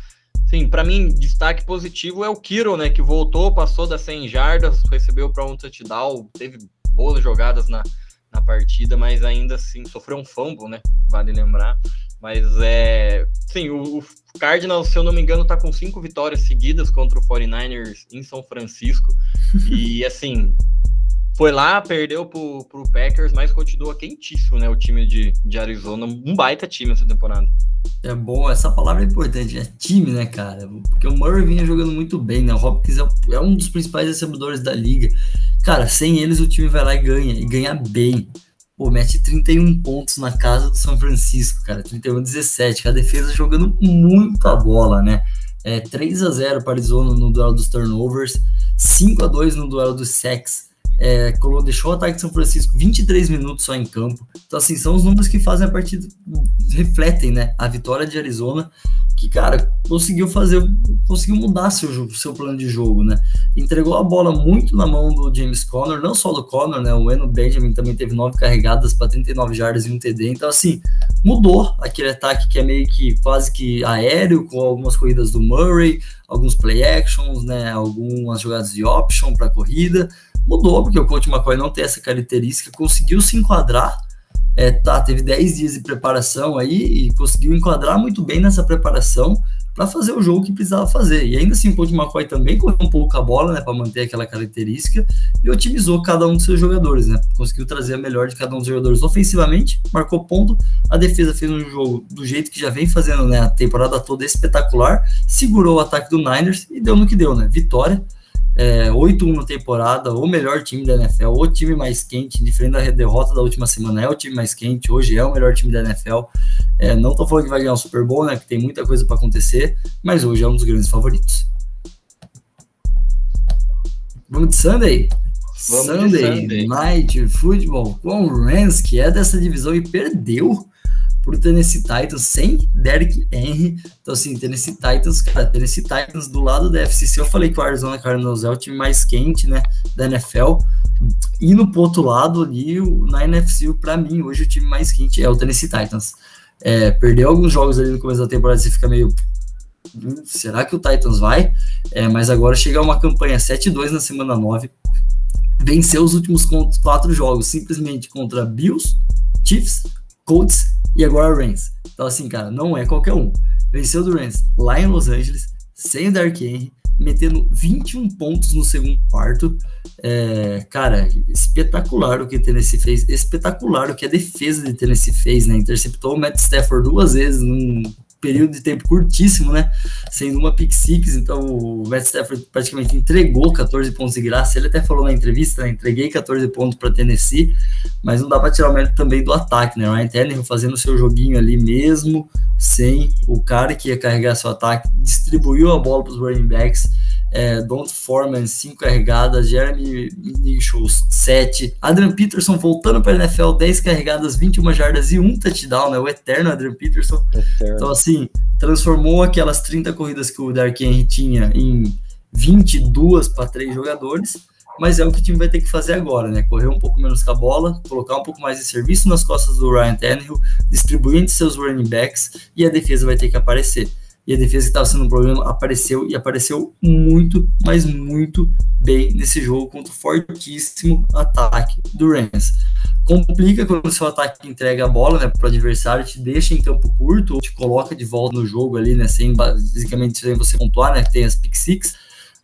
Sim, para mim, destaque positivo é o Kiro, né, que voltou, passou das 100 jardas, recebeu para um touchdown, teve boas jogadas na, na partida, mas ainda assim sofreu um fumble, né, vale lembrar. Mas é. Sim, o, o Cardinals, se eu não me engano, tá com cinco vitórias seguidas contra o 49ers em São Francisco. e assim, foi lá, perdeu pro, pro Packers, mas continua quentíssimo, né? O time de, de Arizona, um baita time essa temporada. É bom, essa palavra é importante, é time, né, cara? Porque o Murray vinha jogando muito bem, né? O Hopkins é, é um dos principais recebedores da liga. Cara, sem eles o time vai lá e ganha, e ganha bem. Pô, mete 31 pontos na casa do São Francisco, cara. 31 17. A defesa jogando muita bola, né? É, 3 a 0 para Arizona no duelo dos turnovers, 5 a 2 no duelo dos sacks é, deixou o ataque de São Francisco 23 minutos só em campo. Então, assim, são os números que fazem a partida, refletem, né? A vitória de Arizona, que, cara, conseguiu fazer, conseguiu mudar seu, seu plano de jogo, né? Entregou a bola muito na mão do James Conner, não só do Conner, né? O Eno Benjamin também teve nove carregadas para 39 jardas e um TD. Então, assim, mudou aquele ataque que é meio que quase que aéreo, com algumas corridas do Murray, alguns play actions, né? Algumas jogadas de option para corrida mudou, porque o coach McCoy não tem essa característica, conseguiu se enquadrar, é, tá, teve 10 dias de preparação aí e conseguiu enquadrar muito bem nessa preparação para fazer o jogo que precisava fazer. E ainda assim, o coach McCoy também correu um pouco a bola, né, para manter aquela característica e otimizou cada um dos seus jogadores, né? Conseguiu trazer a melhor de cada um dos jogadores ofensivamente, marcou ponto. A defesa fez um jogo do jeito que já vem fazendo, né, a temporada toda espetacular, segurou o ataque do Niners e deu no que deu, né? Vitória é, 8-1 na temporada, o melhor time da NFL, o time mais quente, diferente da derrota da última semana, é o time mais quente, hoje é o melhor time da NFL. É, não tô falando que vai ganhar o Super Bowl, né? Que tem muita coisa para acontecer, mas hoje é um dos grandes favoritos. Vamos de Sunday? Vamos Sunday, Sunday, Night Football com o Rams, que é dessa divisão e perdeu pro Tennessee Titans sem Derrick Henry. Então, assim, Tennessee Titans, cara, Tennessee Titans do lado da FCC, eu falei que o Arizona Cardinals é o time mais quente, né, da NFL. E no outro lado ali, na NFC, para mim, hoje o time mais quente é o Tennessee Titans. É, perdeu alguns jogos ali no começo da temporada, você fica meio. Hum, será que o Titans vai? É, mas agora chega uma campanha 7-2 na semana 9. Venceu os últimos quatro jogos simplesmente contra Bills, Chiefs, Colts e agora o Então, assim, cara, não é qualquer um. Venceu do Rams lá em Los Angeles, sem o Dark Henry, metendo 21 pontos no segundo quarto. É, cara, espetacular o que Tennessee fez, espetacular o que a defesa de Tennessee fez, né? Interceptou o Matt Stafford duas vezes num período de tempo curtíssimo, né? Sendo uma pick six, então o Matt Stafford praticamente entregou 14 pontos de graça. Ele até falou na entrevista, né? Entreguei 14 pontos para Tennessee, mas não dá para tirar o mérito também do ataque, né? Ryan Tannehill fazendo seu joguinho ali mesmo, sem o cara que ia carregar seu ataque, distribuiu a bola para os running backs é, Don't Foreman, 5 carregadas, Jeremy Nichols, 7, Adrian Peterson voltando para a NFL, 10 carregadas, 21 jardas e um touchdown, né? O eterno Adrian Peterson. Eterno. Então, assim, transformou aquelas 30 corridas que o Dark Henry tinha em 22 para 3 jogadores, mas é o que o time vai ter que fazer agora, né? Correr um pouco menos com a bola, colocar um pouco mais de serviço nas costas do Ryan Tannehill, distribuir entre seus running backs e a defesa vai ter que aparecer e a defesa que estava sendo um problema apareceu e apareceu muito, mas muito bem nesse jogo contra o fortíssimo ataque do Rams. Complica quando o seu ataque entrega a bola né, para o adversário, te deixa em campo curto, te coloca de volta no jogo ali, né, sem basicamente sem você pontuar, né, tem as pick six,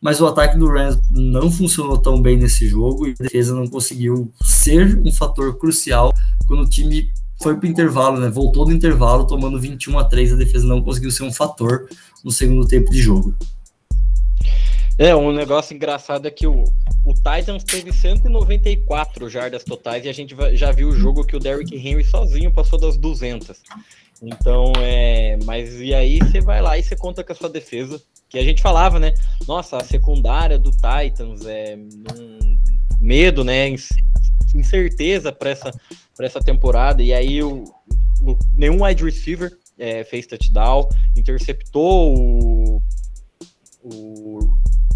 mas o ataque do Rams não funcionou tão bem nesse jogo e a defesa não conseguiu ser um fator crucial quando o time foi para o intervalo, né? Voltou do intervalo, tomando 21 a 3, a defesa não conseguiu ser um fator no segundo tempo de jogo. É, um negócio engraçado é que o, o Titans teve 194 jardas totais e a gente já viu o jogo que o Derrick Henry sozinho passou das 200. Então, é. Mas e aí você vai lá e você conta com a sua defesa, que a gente falava, né? Nossa, a secundária do Titans é um medo, né? Incerteza para essa para essa temporada. E aí o, o nenhum wide receiver é, fez touchdown, interceptou o, o,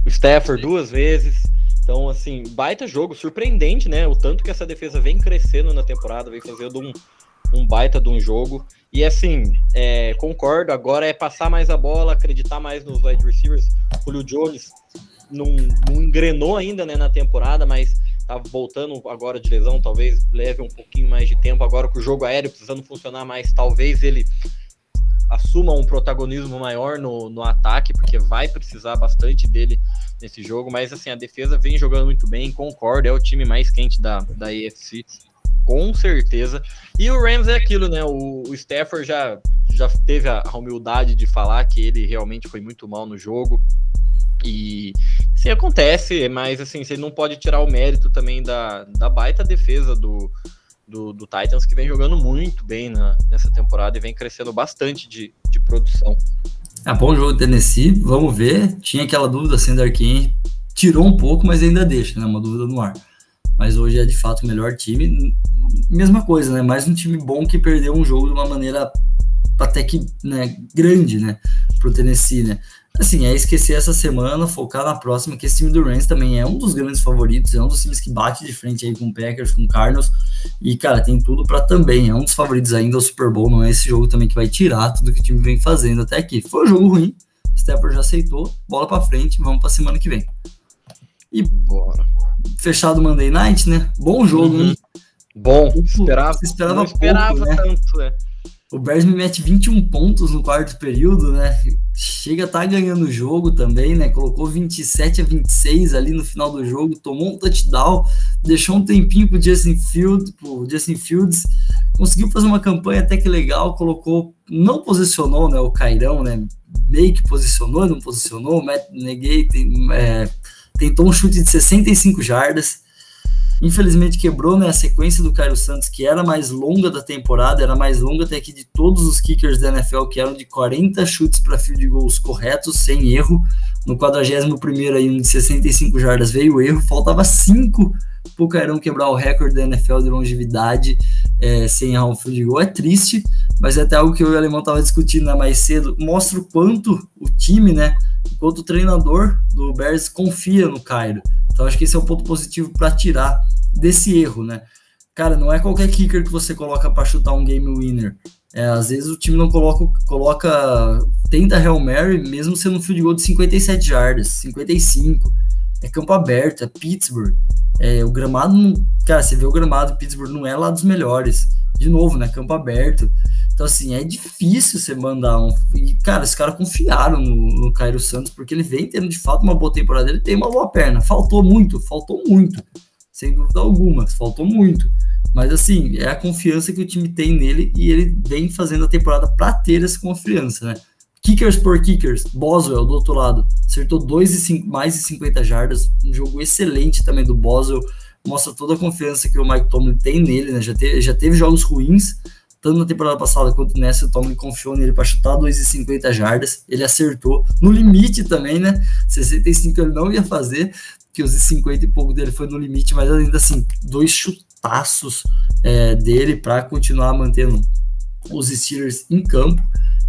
o Stafford duas vezes. Então, assim, baita jogo, surpreendente, né? O tanto que essa defesa vem crescendo na temporada, vem fazendo um, um baita de um jogo. E assim, é, concordo, agora é passar mais a bola, acreditar mais nos wide receivers. O Julio Jones não, não engrenou ainda né, na temporada, mas tá voltando agora de lesão, talvez leve um pouquinho mais de tempo agora com o jogo aéreo precisando funcionar mais, talvez ele assuma um protagonismo maior no, no ataque, porque vai precisar bastante dele nesse jogo, mas assim, a defesa vem jogando muito bem, concordo, é o time mais quente da, da AFC, com certeza. E o Rams é aquilo, né? O, o Stafford já, já teve a, a humildade de falar que ele realmente foi muito mal no jogo. E sim, acontece, mas assim, você não pode tirar o mérito também da, da baita defesa do, do, do Titans, que vem jogando muito bem na, nessa temporada e vem crescendo bastante de, de produção. É bom jogo do Tennessee, vamos ver. Tinha aquela dúvida sendo Arquim, tirou um pouco, mas ainda deixa, né? Uma dúvida no ar. Mas hoje é de fato o melhor time. Mesma coisa, né? Mais um time bom que perdeu um jogo de uma maneira até que né, grande, né? Pro Tennessee, né? Assim, é esquecer essa semana, focar na próxima, que esse time do Rams também é um dos grandes favoritos, é um dos times que bate de frente aí com o Packers, com o Cardinals, e, cara, tem tudo para também, é um dos favoritos ainda, o Super Bowl, não é esse jogo também que vai tirar tudo que o time vem fazendo até aqui. Foi um jogo ruim, Stafford já aceitou, bola para frente, vamos pra semana que vem. E Bora. fechado o Monday Night, né? Bom jogo, uhum. hein? Bom, esperava, esperava, esperava pouco, né? tanto, é. O Bears me mete 21 pontos no quarto período, né? Chega a tá ganhando o jogo também, né? Colocou 27 a 26 ali no final do jogo, tomou um touchdown, deixou um tempinho pro Justin Fields, pro Justin Fields, conseguiu fazer uma campanha até que legal, colocou, não posicionou, né, o Cairão, né? Meio que posicionou, não posicionou, Matt Negay tem, é, tentou um chute de 65 jardas, Infelizmente quebrou né, a sequência do Cairo Santos, que era mais longa da temporada, era mais longa até que de todos os kickers da NFL, que eram de 40 chutes para field goals corretos, sem erro. No 41 aí, um de 65 jardas veio o erro, faltava 5 para o Cairão quebrar o recorde da NFL de longevidade é, sem errar um field goal. É triste, mas é até algo que eu e o Alemão estava discutindo né, mais cedo. Mostra o quanto o time, né, o quanto o treinador do Bears confia no Cairo. Então acho que esse é um ponto positivo para tirar desse erro, né? Cara, não é qualquer kicker que você coloca para chutar um game winner. É, às vezes o time não coloca, coloca tenta Hail Mary mesmo sendo um field goal de 57 jardas, 55. É campo aberto, é Pittsburgh. É, o gramado, cara, você vê o gramado Pittsburgh não é lá dos melhores. de novo, né? Campo aberto. Então, assim, é difícil você mandar um. E, cara, os caras confiaram no, no Cairo Santos, porque ele vem tendo de fato uma boa temporada. Ele tem uma boa perna. Faltou muito, faltou muito. Sem dúvida alguma, faltou muito. Mas, assim, é a confiança que o time tem nele e ele vem fazendo a temporada para ter essa confiança, né? Kickers por kickers, Boswell do outro lado, acertou dois e cinco, mais de 50 jardas, um jogo excelente também do Boswell, mostra toda a confiança que o Mike Tomlin tem nele, né? Já teve, já teve jogos ruins, tanto na temporada passada quanto nessa, o Tomlin confiou nele para chutar 2,50 jardas, ele acertou, no limite também, né? 65 ele não ia fazer, que os 50 e pouco dele foi no limite, mas ainda assim, dois chutaços é, dele para continuar mantendo os Steelers em campo.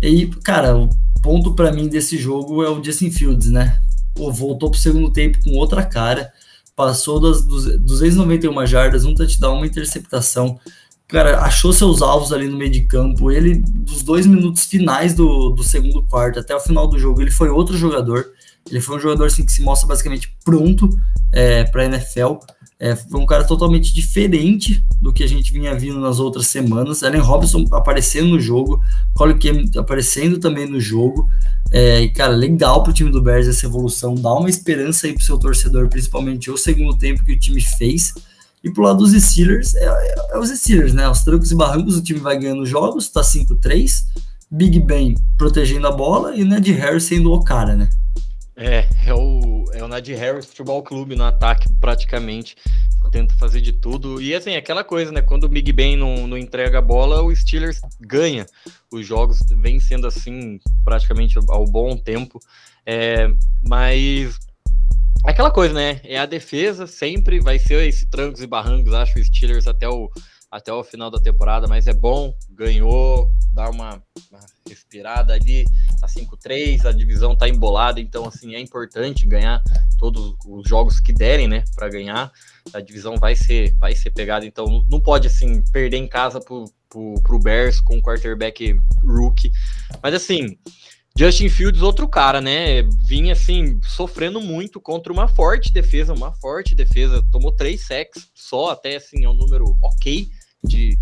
E, cara, o ponto para mim desse jogo é o Justin Fields, né? Voltou pro segundo tempo com outra cara, passou das 291 jardas, um touchdown, uma interceptação. Cara, achou seus alvos ali no meio de campo. Ele, dos dois minutos finais do, do segundo quarto até o final do jogo, ele foi outro jogador. Ele foi um jogador assim, que se mostra basicamente pronto é, para a NFL. É, foi um cara totalmente diferente do que a gente vinha vindo nas outras semanas. Allen Robinson aparecendo no jogo, Colin Kim aparecendo também no jogo. É, e, cara, legal pro time do Bears essa evolução. Dá uma esperança aí pro seu torcedor, principalmente o segundo tempo que o time fez. E pro lado dos Steelers, é, é, é os Steelers, né? Os trancos e barrancos, o time vai ganhando jogos, tá 5-3. Big Ben protegendo a bola e Ned Harris sendo o cara, né? É, é o, é o Nadir Harris Futebol Clube no ataque, praticamente. Tenta fazer de tudo. E assim, aquela coisa, né? Quando o Big Ben não, não entrega a bola, o Steelers ganha. Os jogos vem sendo assim praticamente ao bom tempo. É, mas aquela coisa, né? É a defesa, sempre vai ser esse trancos e barrancos, acho, o Steelers até o, até o final da temporada, mas é bom, ganhou, dá uma, uma respirada ali, tá 5-3, a divisão tá embolada, então assim, é importante ganhar todos os jogos que derem, né, para ganhar. A divisão vai ser vai ser pegada, então não pode assim perder em casa pro, pro, pro Bears com o quarterback rookie. Mas assim, Justin Fields, outro cara, né? Vinha assim, sofrendo muito contra uma forte defesa, uma forte defesa. Tomou três sacks só, até assim, é um número ok de,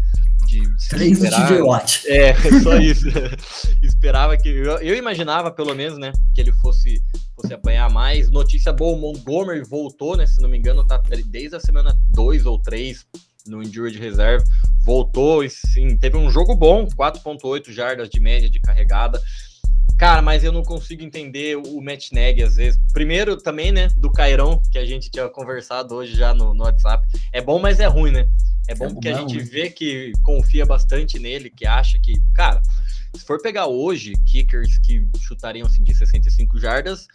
de, de esperar. É, só isso. Esperava que. Eu, eu, imaginava, pelo menos, né, que ele fosse, fosse apanhar mais. Notícia boa: o Montgomery voltou, né? Se não me engano, tá desde a semana 2 ou 3 no Injured Reserve. Voltou e sim, teve um jogo bom, 4.8 jardas de média de carregada. Cara, mas eu não consigo entender o Matt Neg às vezes. Primeiro também, né, do Cairão, que a gente tinha conversado hoje já no, no WhatsApp. É bom, mas é ruim, né? É bom é porque a gente vê que confia bastante nele, que acha que, cara, se for pegar hoje kickers que chutariam assim de 65 jardas,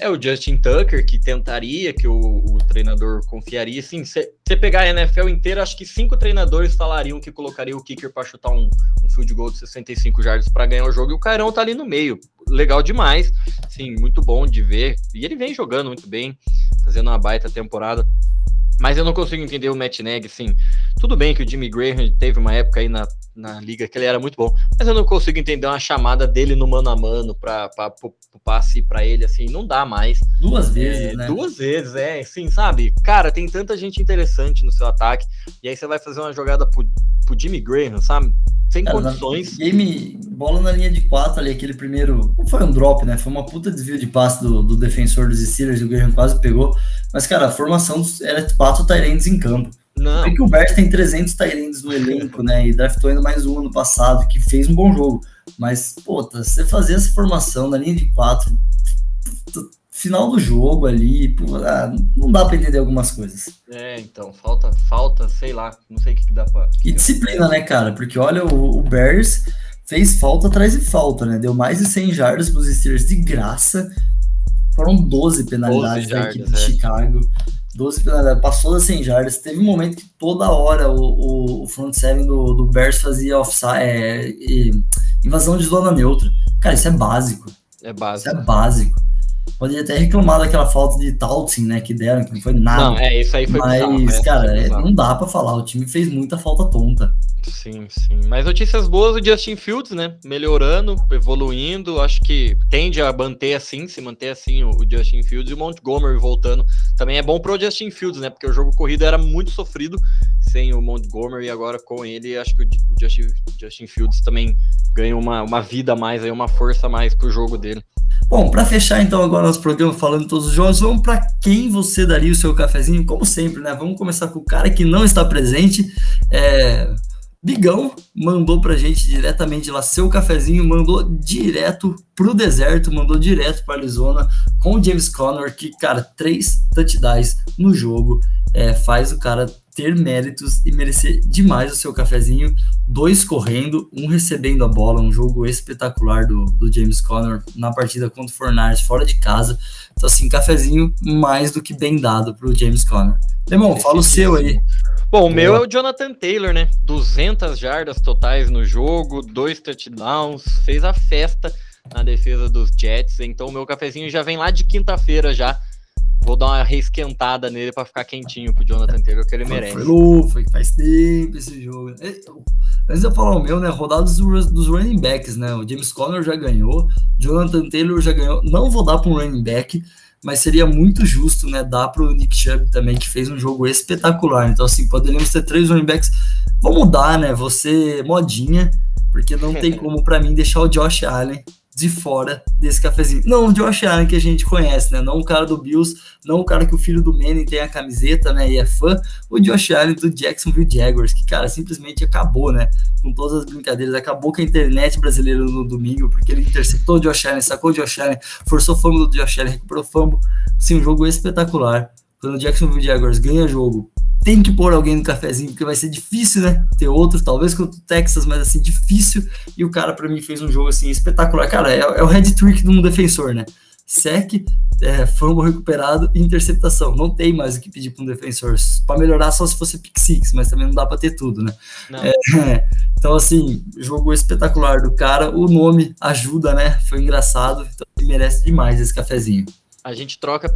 é o Justin Tucker que tentaria, que o, o treinador confiaria. Sim, se você pegar a NFL inteira, acho que cinco treinadores falariam que colocaria o kicker para chutar um, um field goal de 65 jardas para ganhar o jogo e o Cairão tá ali no meio. Legal demais, sim, muito bom de ver. E ele vem jogando muito bem, fazendo uma baita temporada. Mas eu não consigo entender o Matt Neg, assim. Tudo bem que o Jimmy Graham teve uma época aí na, na liga que ele era muito bom, mas eu não consigo entender uma chamada dele no mano a mano para o passe para ele, assim, não dá mais. Duas vezes, é, né? Duas vezes, é, assim, sabe? Cara, tem tanta gente interessante no seu ataque, e aí você vai fazer uma jogada pro, pro Jimmy Graham, sabe? Sem Cara, condições. Game, bola na linha de quatro ali, aquele primeiro. Não foi um drop, né? Foi uma puta desvio de passe do, do defensor dos Steelers, o Graham quase pegou. Mas, cara, a formação era quatro Tyrants em campo. Não. Que o Bears tem 300 Tyrants no elenco, né? E draftou ainda mais um ano passado, que fez um bom jogo. Mas, pô, tá, você fazer essa formação na linha de quatro, final do jogo ali, pô, ah, não dá para entender algumas coisas. É, então, falta, falta, sei lá, não sei o que, que dá pra. Que e disciplina, né, cara? Porque olha, o, o, Bears fez falta atrás de falta, né? Deu mais de 100 jardas pros Steelers de graça. Foram 12 penalidades 12 da equipe de é. Chicago. 12 penalidades, passou das 100 jardas. Teve um momento que toda hora o, o, o front seven do, do Bears fazia offside, é, invasão de zona neutra. Cara, isso é básico. É básico. Isso é básico. Poderia até reclamar daquela falta de Tautsin, né, que deram, que não foi nada. Não, é, isso aí foi Mas, bizarro, cara, é, não dá para falar, o time fez muita falta tonta. Sim, sim. Mas notícias boas do Justin Fields, né? Melhorando, evoluindo. Acho que tende a manter assim, se manter assim o, Justin Fields e o Montgomery voltando. Também é bom pro Justin Fields, né? Porque o jogo corrido era muito sofrido sem o Montgomery. Agora com ele, acho que o, Justin, Justin Fields também ganha uma, uma vida a mais, aí, uma força a mais pro jogo dele. Bom, para fechar então agora nosso programa falando todos os jogos, vamos para quem você daria o seu cafezinho? Como sempre, né? Vamos começar com o cara que não está presente. É... Bigão mandou pra gente diretamente lá seu cafezinho, mandou direto pro deserto, mandou direto para Arizona com o James Conner, que, cara, três touchdowns no jogo é, faz o cara ter méritos e merecer demais o seu cafezinho. Dois correndo, um recebendo a bola, um jogo espetacular do, do James Conner na partida contra o Fornares fora de casa. Então, assim, cafezinho mais do que bem dado pro James Conner. Irmão, fala o seu aí. Bom, o meu é o Jonathan Taylor, né? 200 jardas totais no jogo, dois touchdowns, fez a festa na defesa dos Jets. Então, o meu cafezinho já vem lá de quinta-feira já. Vou dar uma reesquentada nele para ficar quentinho pro Jonathan Taylor, que ele merece. Foi, foi faz tempo esse jogo. Antes de eu falar o meu, né? Rodadas dos, dos running backs, né? O James Conner já ganhou, Jonathan Taylor já ganhou. Não vou dar para um running back mas seria muito justo, né, dar para o Nick Chubb também, que fez um jogo espetacular. Então, assim, poderíamos ter três running backs. Vamos mudar, né, você modinha, porque não tem como para mim deixar o Josh Allen de fora desse cafezinho. Não o Josh Allen que a gente conhece, né? Não o cara do Bills, não o cara que o filho do Manning tem a camiseta, né? E é fã. O Josh Allen do Jacksonville Jaguars, que, cara, simplesmente acabou, né? Com todas as brincadeiras. Acabou com a internet brasileira no domingo, porque ele interceptou o Josh Allen, sacou o Josh Allen, forçou o fumble do Josh Allen, recuperou o fumble. Sim, um jogo espetacular. Quando o Jacksonville Jaguars ganha jogo tem que pôr alguém no cafezinho, porque vai ser difícil, né? Ter outros, talvez contra o Texas, mas assim, difícil. E o cara, para mim, fez um jogo assim espetacular. Cara, é, é o head trick de um defensor, né? Sec, é, fumble recuperado e interceptação. Não tem mais o que pedir para um defensor. Para melhorar, só se fosse pick six, mas também não dá para ter tudo, né? É, então, assim, jogo espetacular do cara. O nome ajuda, né? Foi engraçado. Então, ele merece demais esse cafezinho a gente troca a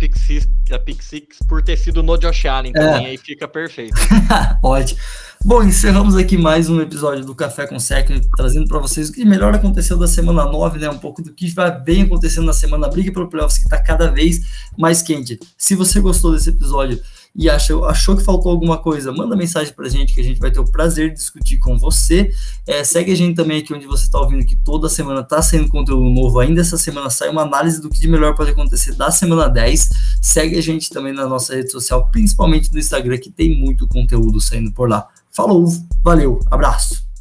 Six por ter sido no Josh Allen também, é. aí fica perfeito. Pode. Bom, encerramos aqui mais um episódio do Café com Sec, trazendo para vocês o que melhor aconteceu da semana 9, né? Um pouco do que vai bem acontecendo na semana, a briga pelo playoffs que está cada vez mais quente. Se você gostou desse episódio, e achou, achou que faltou alguma coisa, manda mensagem pra gente que a gente vai ter o prazer de discutir com você. É, segue a gente também aqui onde você está ouvindo que toda semana tá saindo conteúdo novo. Ainda essa semana sai uma análise do que de melhor pode acontecer da semana 10. Segue a gente também na nossa rede social, principalmente no Instagram, que tem muito conteúdo saindo por lá. Falou, valeu, abraço.